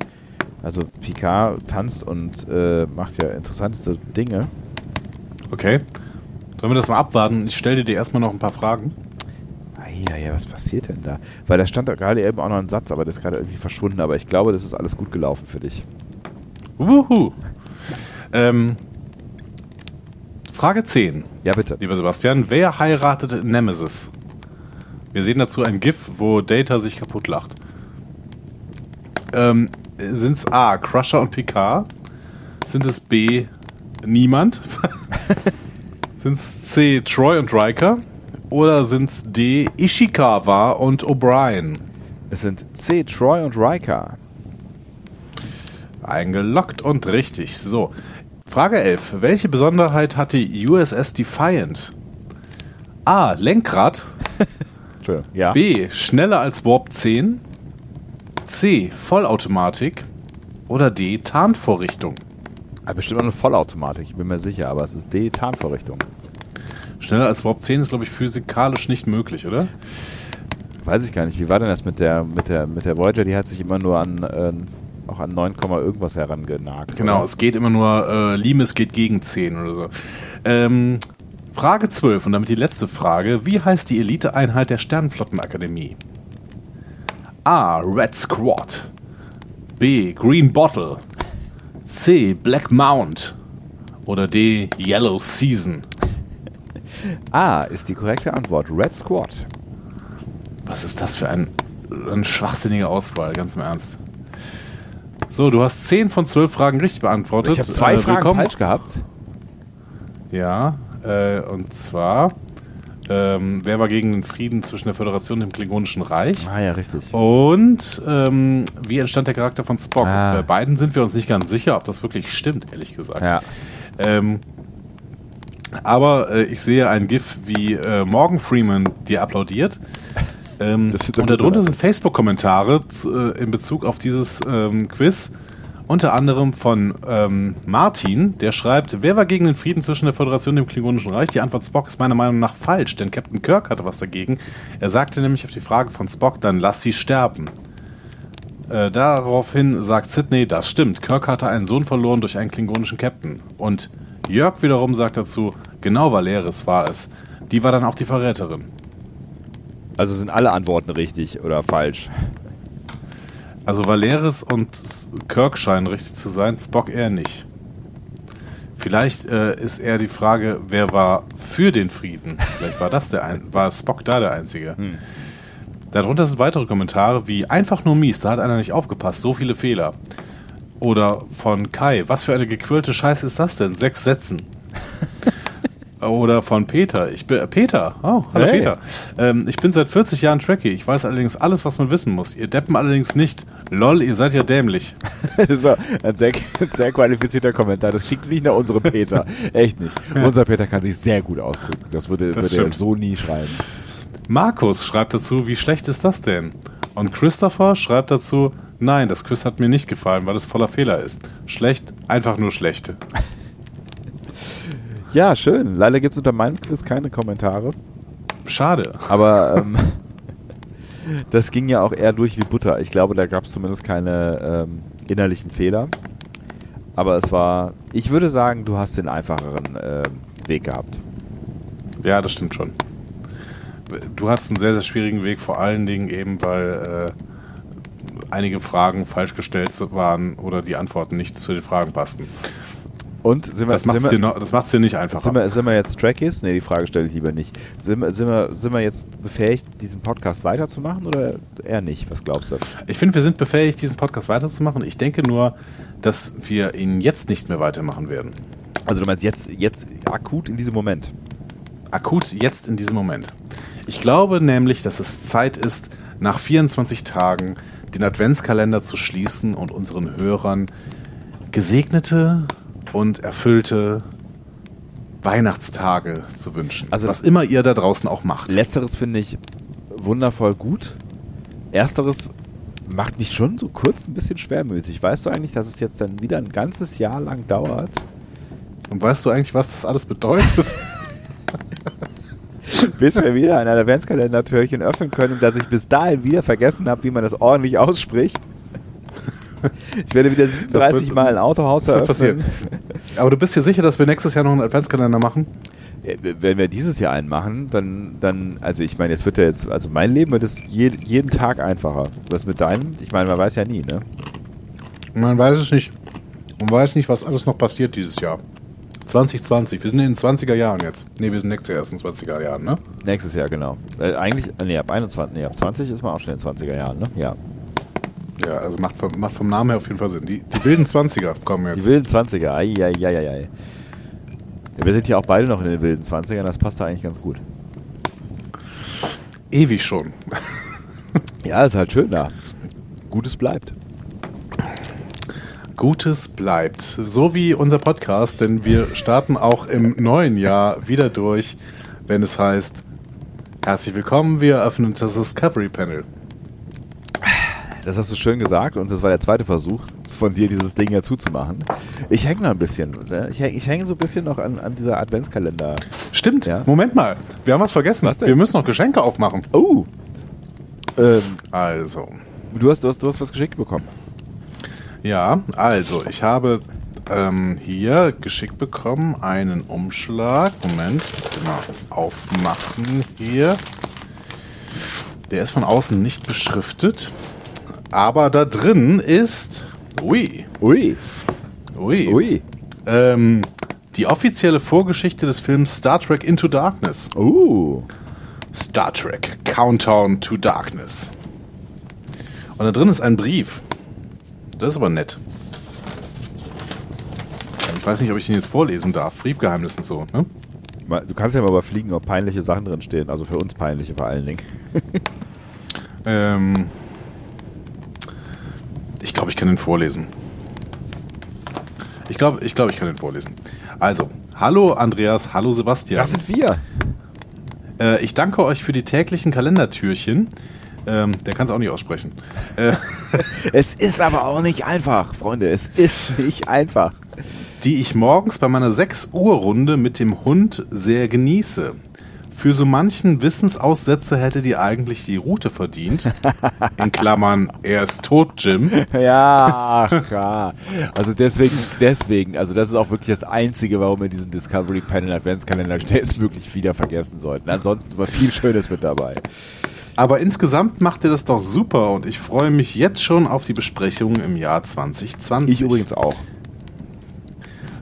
Also Picard tanzt und äh, macht ja interessanteste Dinge. Okay. Sollen wir das mal abwarten? Ich stelle dir erstmal noch ein paar Fragen. Ja, ja, was passiert denn da? Weil da stand da gerade eben auch noch ein Satz, aber der ist gerade irgendwie verschwunden. Aber ich glaube, das ist alles gut gelaufen für dich. Wuhu. Ähm, Frage 10, Ja, bitte. lieber Sebastian. Wer heiratete Nemesis? Wir sehen dazu ein GIF, wo Data sich kaputt lacht. Ähm, Sind es A, Crusher und Picard? Sind es B, niemand? sind es C, Troy und Riker? Oder sind es D, Ishikawa und O'Brien? Es sind C, Troy und Riker. Eingeloggt und richtig. So. Frage 11. Welche Besonderheit hat die USS Defiant? A. Lenkrad. Ja. B. Schneller als Warp 10. C. Vollautomatik. Oder D. Tarnvorrichtung. Ah, bestimmt auch eine Vollautomatik, ich bin mir sicher, aber es ist D, Tarnvorrichtung. Schneller als Warp 10 ist, glaube ich, physikalisch nicht möglich, oder? Weiß ich gar nicht. Wie war denn das mit der, mit der, mit der Voyager? Die hat sich immer nur an, äh, auch an 9, irgendwas herangenagt. Genau, oder? es geht immer nur, äh, Limes geht gegen 10 oder so. Ähm, Frage 12 und damit die letzte Frage. Wie heißt die Eliteeinheit der Sternenflottenakademie? A. Red Squad. B. Green Bottle. C. Black Mount. Oder D. Yellow Season. A ist die korrekte Antwort. Red Squad. Was ist das für ein, eine schwachsinnige Auswahl, ganz im Ernst. So, du hast 10 von 12 Fragen richtig beantwortet. Ich habe zwei Äh, Fragen willkommen. falsch gehabt. Ja, äh, und zwar, ähm, wer war gegen den Frieden zwischen der Föderation und dem Klingonischen Reich? Ah ja, richtig. Und ähm, wie entstand der Charakter von Spock? Ah. Bei beiden sind wir uns nicht ganz sicher, ob das wirklich stimmt, ehrlich gesagt. Ja. Ähm, aber äh, ich sehe ein GIF, wie äh, Morgan Freeman dir applaudiert. Ähm, und darunter sind Facebook-Kommentare äh, in Bezug auf dieses ähm, Quiz. Unter anderem von ähm, Martin, der schreibt, wer war gegen den Frieden zwischen der Föderation und dem Klingonischen Reich? Die Antwort Spock ist meiner Meinung nach falsch, denn Captain Kirk hatte was dagegen. Er sagte nämlich auf die Frage von Spock, dann lass sie sterben. Äh, daraufhin sagt Sidney, das stimmt. Kirk hatte einen Sohn verloren durch einen klingonischen Captain. Und Jörg wiederum sagt dazu, genau Valeris war es. Die war dann auch die Verräterin. Also sind alle Antworten richtig oder falsch. Also Valeris und Kirk scheinen richtig zu sein, Spock eher nicht. Vielleicht äh, ist eher die Frage, wer war für den Frieden? Vielleicht war das der ein war Spock da der Einzige. Hm. Darunter sind weitere Kommentare wie einfach nur mies, da hat einer nicht aufgepasst, so viele Fehler. Oder von Kai, was für eine gequirlte Scheiße ist das denn? Sechs Sätzen. Oder von Peter. Ich bin Peter. Oh, hallo Hey. Peter. Ähm, ich bin seit 40 Jahren Trekkie. Ich weiß allerdings alles, was man wissen muss. Ihr Deppen allerdings nicht. Lol, ihr seid ja dämlich. so, ein sehr, sehr qualifizierter Kommentar. Das klingt nicht nach unserem Peter. Echt nicht. Unser Peter kann sich sehr gut ausdrücken. Das würde, Das würde er so nie schreiben. Markus schreibt dazu, wie schlecht ist das denn? Und Christopher schreibt dazu, nein, das Quiz hat mir nicht gefallen, weil es voller Fehler ist. Schlecht, einfach nur schlechte. Ja, schön. Leider gibt es unter meinem Quiz keine Kommentare. Schade. Aber ähm, das ging ja auch eher durch wie Butter. Ich glaube, da gab es zumindest keine ähm, innerlichen Fehler. Aber es war, ich würde sagen, du hast den einfacheren ähm, Weg gehabt. Ja, das stimmt schon. Du hattest einen sehr, sehr schwierigen Weg, vor allen Dingen eben, weil äh, einige Fragen falsch gestellt waren oder die Antworten nicht zu den Fragen passten. Und sind wir, Das macht es dir, nicht einfacher. sind wir, sind wir jetzt Trekkies? Ne, die Frage stelle ich lieber nicht. Sind, wir- sind, wir, sind wir jetzt befähigt, diesen Podcast weiterzumachen oder eher nicht? Was glaubst du? Ich finde, wir sind befähigt, diesen Podcast weiterzumachen. Ich denke nur, dass wir ihn jetzt nicht mehr weitermachen werden. Also du meinst jetzt, jetzt akut in diesem Moment? Akut jetzt in diesem Moment. Ich glaube nämlich, dass es Zeit ist, nach 24 Tagen den Adventskalender zu schließen und unseren Hörern gesegnete und erfüllte Weihnachtstage zu wünschen. Also- was immer ihr da draußen auch macht. Letzteres finde ich wundervoll gut. Ersteres macht mich schon so kurz ein bisschen schwermütig. Weißt du eigentlich, dass es jetzt dann wieder ein ganzes Jahr lang dauert? Und weißt du eigentlich, was das alles bedeutet? bis wir wieder ein Adventskalender-Türchen öffnen können und dass ich bis dahin wieder vergessen habe, wie man das ordentlich ausspricht. Ich werde wieder 37 wird- Mal ein Autohaus das eröffnen. Aber du bist dir sicher, dass wir nächstes Jahr noch einen Adventskalender machen? Ja, Wenn wir dieses Jahr einen machen, dann, dann, also ich meine, es wird ja jetzt, also mein Leben wird es je, jeden Tag einfacher. Was mit deinem? Ich meine, man weiß ja nie, ne? Man weiß es nicht. Man weiß nicht, was alles noch passiert dieses Jahr. 2020, wir sind in den 20er Jahren jetzt. Ne, wir sind nächstes Jahr erst in den 20er Jahren, ne? Nächstes Jahr, genau. Äh, eigentlich, äh, nee, ab 21, nee, ab 20 ist man auch schon in den 20er Jahren, ne? Ja. Ja, also macht, vom- macht vom Namen her auf jeden Fall Sinn. Die, die wilden 20er kommen Die jetzt. wilden 20er, ai, ai, ai, ai, ai. Ja, wir sind ja auch beide noch in den wilden 20ern, das passt da eigentlich ganz gut. Ewig schon. Ja, ist halt schön da. Gutes bleibt. Gutes bleibt. So wie unser Podcast, denn wir starten auch im neuen Jahr wieder durch, wenn es heißt, herzlich willkommen, wir eröffnen das Discovery Panel. Das hast du schön gesagt und das war der zweite Versuch von dir, dieses Ding ja zuzumachen. Ich hänge noch ein bisschen. Ne? Ich hänge häng so ein bisschen noch an, an dieser Adventskalender. Stimmt, Ja. Moment mal, wir haben was vergessen. Was? Wir müssen noch Geschenke aufmachen. Oh! Ähm, Also, du, hast, du, hast, du hast was geschickt bekommen. Ja, also ich habe ähm, hier geschickt bekommen einen Umschlag. Moment, muss ich mal aufmachen hier. Der ist von außen nicht beschriftet, aber da drin ist, ui, Ui, ui, ui. Ähm, die offizielle Vorgeschichte des Films Star Trek Into Darkness. Uh. Star Trek Countdown to Darkness. Und da drin ist ein Brief. Das ist aber nett. Ich weiß nicht, ob ich ihn jetzt vorlesen darf. Briefgeheimnis und so. Ne? Du kannst ja mal überfliegen, ob peinliche Sachen drin stehen. Also für uns peinliche vor allen Dingen. Ähm, ich glaube, ich kann den vorlesen. Ich glaube, ich, glaube, ich kann den vorlesen. Also, hallo Andreas, hallo Sebastian. Das sind wir. Äh, ich danke euch für die täglichen Kalendertürchen. Ähm, der kann es auch nicht aussprechen. Äh, Es ist aber auch nicht einfach, Freunde. Es ist nicht einfach. die ich morgens bei meiner 6 Uhr Runde mit dem Hund sehr genieße. Für so manchen Wissensaussetzer hätte die eigentlich die Route verdient. In Klammern, er ist tot, Jim. Ja, ja. Also deswegen, deswegen, also das ist auch wirklich das Einzige, warum wir diesen Discovery Panel Adventskalender schnellstmöglich wieder vergessen sollten. Ansonsten war viel Schönes mit dabei. Aber insgesamt macht ihr das doch super und ich freue mich jetzt schon auf die Besprechung im Jahr 2020. Ich übrigens auch.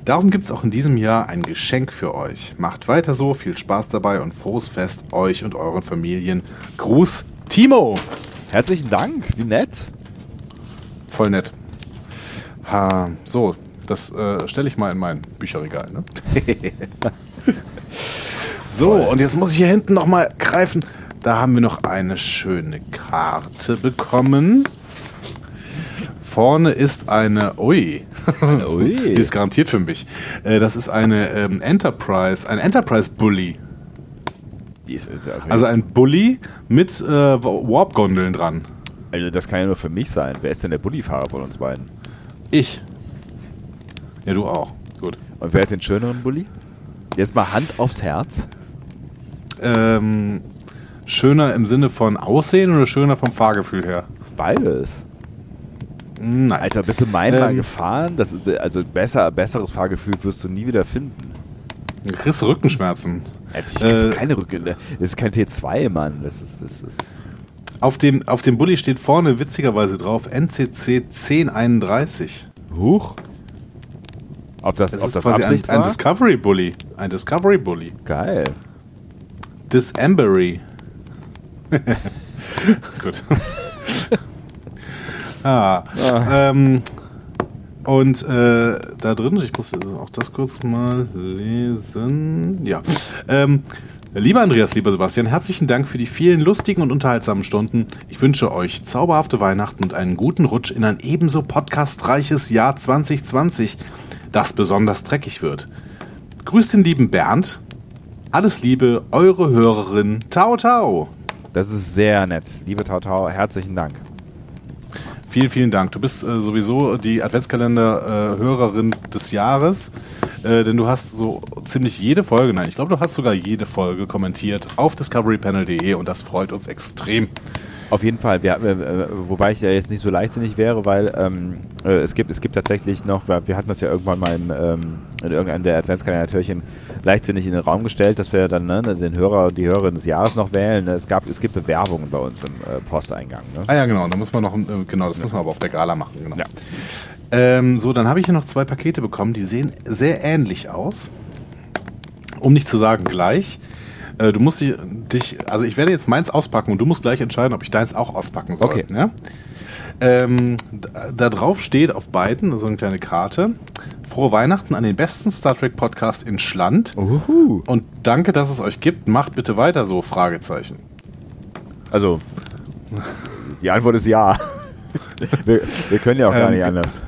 Darum gibt es auch in diesem Jahr ein Geschenk für euch. Macht weiter so, viel Spaß dabei und frohes Fest euch und euren Familien. Gruß, Timo! Herzlichen Dank, wie nett. Voll nett. Ha, so, das äh, stelle ich mal in mein Bücherregal. Ne? so, und jetzt muss ich hier hinten nochmal greifen. Da haben wir noch eine schöne Karte bekommen. Vorne ist eine, ui, Ui. die ist garantiert für mich. Äh, das ist eine ähm, Enterprise, ein Enterprise Bully. Ist, ist ja Also ein Bully mit äh, Warp-Gondeln dran. also das kann ja nur für mich sein. Wer ist denn der Bullifahrer von uns beiden? Ich. Ja, du auch. Gut. Und wer hat den schöneren Bulli? Jetzt mal Hand aufs Herz. Ähm, schöner im Sinne von Aussehen oder schöner vom Fahrgefühl her? Beides. Nein. Alter, bist du mal Ähm. gefahren? Das ist, also besser, besseres Fahrgefühl wirst du nie wieder finden. Kriegst du Rückenschmerzen. Also ich kriegst Äh, keine Rücke. Das ist kein T2, Mann. Das ist, das ist. Auf dem, auf dem Bulli steht vorne witzigerweise drauf NCC 1031. Huch. Ob das, Das ob ist das quasi ein, Absicht ein war? Discovery Bully. Ein Discovery Bully. Geil. Disembury. Gut. ah, ähm, und äh, da drin, ich muss auch das kurz mal lesen. Ja. Ähm, lieber Andreas, lieber Sebastian, herzlichen Dank für die vielen lustigen und unterhaltsamen Stunden. Ich wünsche euch zauberhafte Weihnachten und einen guten Rutsch in ein ebenso podcastreiches Jahr 2020, das besonders dreckig wird. Grüßt den lieben Bernd. Alles Liebe, eure Hörerin Tau Tau. Das ist sehr nett. Liebe Tau Tau, herzlichen Dank. Vielen, vielen Dank. Du bist äh, sowieso die Adventskalender-Hörerin des Jahres, äh, denn du hast so ziemlich jede Folge, nein, ich glaube, du hast sogar jede Folge kommentiert auf discoverypanel.de und das freut uns extrem. Auf jeden Fall, wir, äh, wobei ich ja jetzt nicht so leichtsinnig wäre, weil ähm, äh, es, gibt, es gibt tatsächlich noch, wir wir hatten das ja irgendwann mal im, ähm, in irgendeinem der Adventskalender-Türchen leichtsinnig in den Raum gestellt, dass wir dann ne, den Hörer, die Hörerin des Jahres noch wählen. Es, gab, es gibt Bewerbungen bei uns im äh, Posteingang. Ne? Ah ja, genau, da muss man noch, äh, genau, das muss man aber auf der Gala machen. Genau. Ja. Ähm, so, dann habe ich hier noch zwei Pakete bekommen, die sehen sehr ähnlich aus. Um nicht zu sagen gleich. Äh, du musst dich, also ich werde jetzt meins auspacken und du musst gleich entscheiden, ob ich deins auch auspacken soll. Okay. Ja? Ähm, da, da drauf steht auf beiden so eine kleine Karte. Frohe Weihnachten an den besten Star Trek Podcast in Schland. Uhu. Und danke, dass es euch gibt. Macht bitte weiter so, Fragezeichen. Also, die Antwort ist ja. wir, wir können ja auch gar Ähm, nicht anders.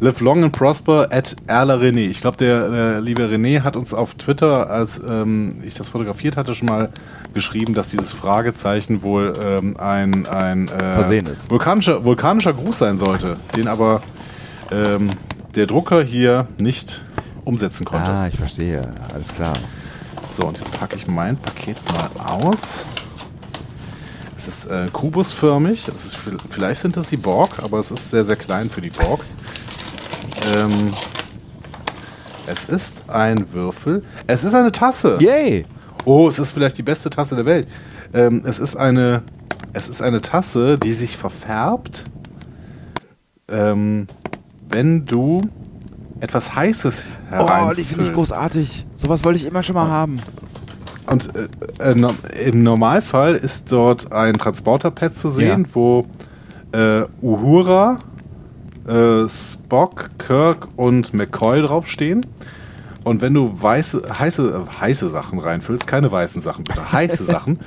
Live long and prosper at Erla René. Ich glaube, der äh, liebe René hat uns auf Twitter, als ähm, ich das fotografiert hatte, schon mal geschrieben, dass dieses Fragezeichen wohl ähm, ein, ein äh, Versehen ist. Vulkanischer, vulkanischer Gruß sein sollte, den aber ähm, der Drucker hier nicht umsetzen konnte. Ah, ich verstehe. Alles klar. So, und jetzt packe ich mein Paket mal aus. Es ist äh, kubusförmig. Es ist, vielleicht sind das die Borg, aber es ist sehr, sehr klein für die Borg. Ähm, es ist ein Würfel. Es ist eine Tasse. Yay! Oh, es ist vielleicht die beste Tasse der Welt. Ähm, es ist eine, es ist eine Tasse, die sich verfärbt, ähm, wenn du etwas Heißes Oh, die finde ich hereinfüllst. großartig. Sowas wollte ich immer schon mal haben. Und äh, äh, no, im Normalfall ist dort ein Transporterpad zu sehen, Ja. wo äh, Uhura, äh, Spock, Kirk und McCoy draufstehen. Und wenn du weiße, heiße, äh, heiße Sachen reinfüllst, keine weißen Sachen, bitte, heiße Sachen,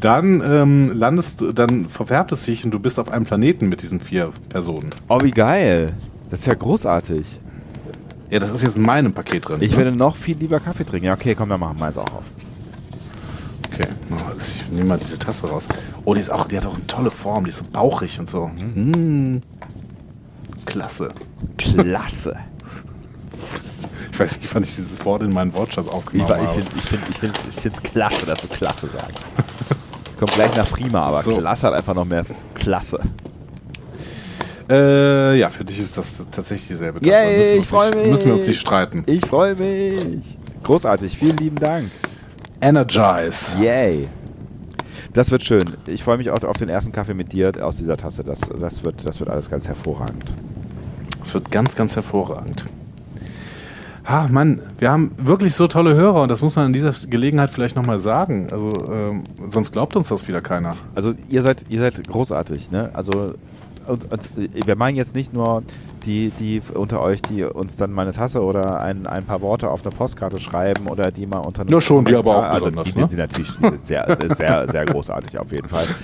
dann ähm, landest du, dann verfärbt es sich und du bist auf einem Planeten mit diesen vier Personen. Oh, wie geil. Das ist ja großartig. Ja, das ist jetzt in meinem Paket drin. Ich werde noch viel lieber Kaffee trinken. Ja, okay, komm, dann machen wir eins auch auf. Okay, ich nehme mal diese Tasse raus. Oh, die ist auch, die hat auch eine tolle Form, die ist so bauchig und so. Mm. Klasse. Klasse. Ich weiß nicht, wann ich dieses Wort in meinen Wortschatz Ich, aufgenommen ich habe. finde es ich find, ich find, ich find's klasse, dass du klasse sagst. Kommt gleich nach prima, aber So. klasse hat einfach noch mehr klasse. Äh, ja, für dich ist das tatsächlich dieselbe Tasse. Yay, müssen wir ich uns freu nicht, mich. Müssen wir uns nicht streiten. Ich freue mich. Großartig, vielen lieben Dank. Energize. Yay. Das wird schön. Ich freue mich auch auf den ersten Kaffee mit dir aus dieser Tasse. Das, das, wird, das wird alles ganz hervorragend. Wird ganz, ganz hervorragend. Ah, Mann, wir haben wirklich so tolle Hörer und das muss man an dieser Gelegenheit vielleicht nochmal sagen. Also, ähm, sonst glaubt uns das wieder keiner. Also, ihr seid, ihr seid großartig, ne? Also, und, und wir meinen jetzt nicht nur die, die unter euch, die uns dann mal eine Tasse oder ein, ein paar Worte auf eine Postkarte schreiben oder die mal unter Ja, schon, die aber auch also besonders, die, ne? sind natürlich sehr, sehr, sehr großartig auf jeden Fall.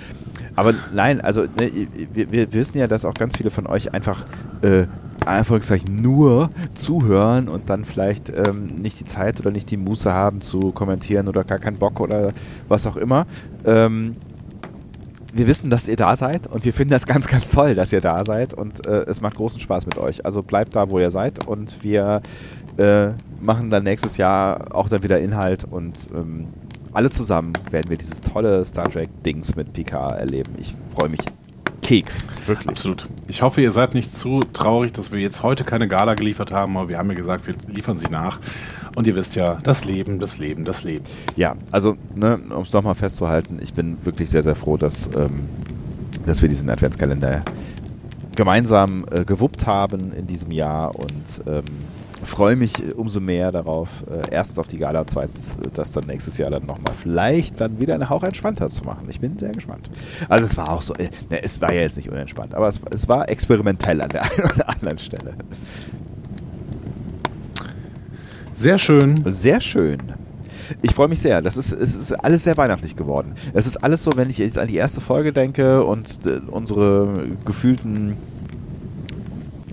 Aber nein, also ne, wir, wir wissen ja, dass auch ganz viele von euch einfach äh, Anführungszeichen nur zuhören und dann vielleicht ähm, nicht die Zeit oder nicht die Muße haben zu kommentieren oder gar keinen Bock oder was auch immer. Ähm, wir wissen, dass ihr da seid und wir finden das ganz, ganz toll, dass ihr da seid und äh, es macht großen Spaß mit euch. Also bleibt da, wo ihr seid und wir äh, machen dann nächstes Jahr auch dann wieder Inhalt und ähm, alle zusammen werden wir dieses tolle Star Trek-Dings mit Picard erleben. Ich freue mich. Keks, wirklich. Absolut. Ich hoffe, ihr seid nicht zu traurig, dass wir jetzt heute keine Gala geliefert haben, aber wir haben ja gesagt, wir liefern sie nach. Und ihr wisst ja, das Leben, das Leben, das Leben. Ja, also, ne, um es nochmal festzuhalten, ich bin wirklich sehr, sehr froh, dass, ähm, dass wir diesen Adventskalender gemeinsam äh, gewuppt haben in diesem Jahr und ähm, freue mich äh, umso mehr darauf, äh, erstens auf die Gala, zweitens äh, das dann nächstes Jahr dann nochmal vielleicht dann wieder einen Hauch entspannter zu machen. Ich bin sehr gespannt. Also es war auch so, äh, ne, es war ja jetzt nicht unentspannt, aber es, es war experimentell an der einen oder anderen Stelle. Sehr schön. Sehr schön. Ich freue mich sehr. Das ist, es ist alles sehr weihnachtlich geworden. Es ist alles so, wenn ich jetzt an die erste Folge denke und äh, unsere gefühlten,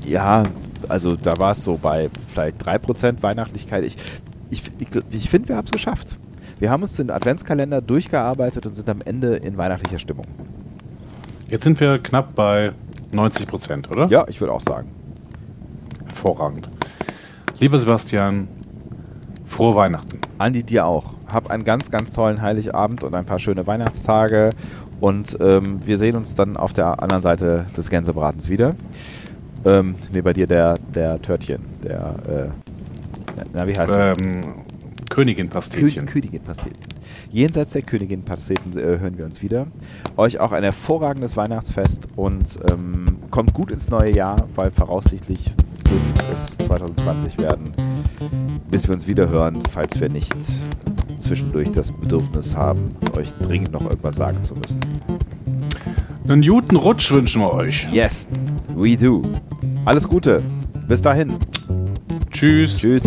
ja, also da war es so bei vielleicht 3% Weihnachtlichkeit. Ich, ich, ich, ich finde, wir haben es geschafft. Wir haben uns den Adventskalender durchgearbeitet und sind am Ende in weihnachtlicher Stimmung. Jetzt sind wir knapp bei 90 Prozent, oder? Ja, ich würde auch sagen. Hervorragend. Lieber Sebastian, frohe Weihnachten. Andi, dir auch. Hab einen ganz, ganz tollen Heiligabend und ein paar schöne Weihnachtstage. Und ähm, wir sehen uns dann auf der anderen Seite des Gänsebratens wieder. Ähm, nee, bei dir der, der Törtchen. Der, äh, na, wie heißt? Ähm, Königin Pastetchen. Kö Königin Pasteten. Jenseits der Königin Pasteten äh, hören wir uns wieder. Euch auch ein hervorragendes Weihnachtsfest und ähm, kommt gut ins neue Jahr, weil voraussichtlich wird es 2020 werden, bis wir uns wieder hören, falls wir nicht zwischendurch das Bedürfnis haben, euch dringend noch irgendwas sagen zu müssen. Einen guten Rutsch wünschen wir euch. Yes, we do. Alles Gute. Bis dahin. Tschüss. Tschüss.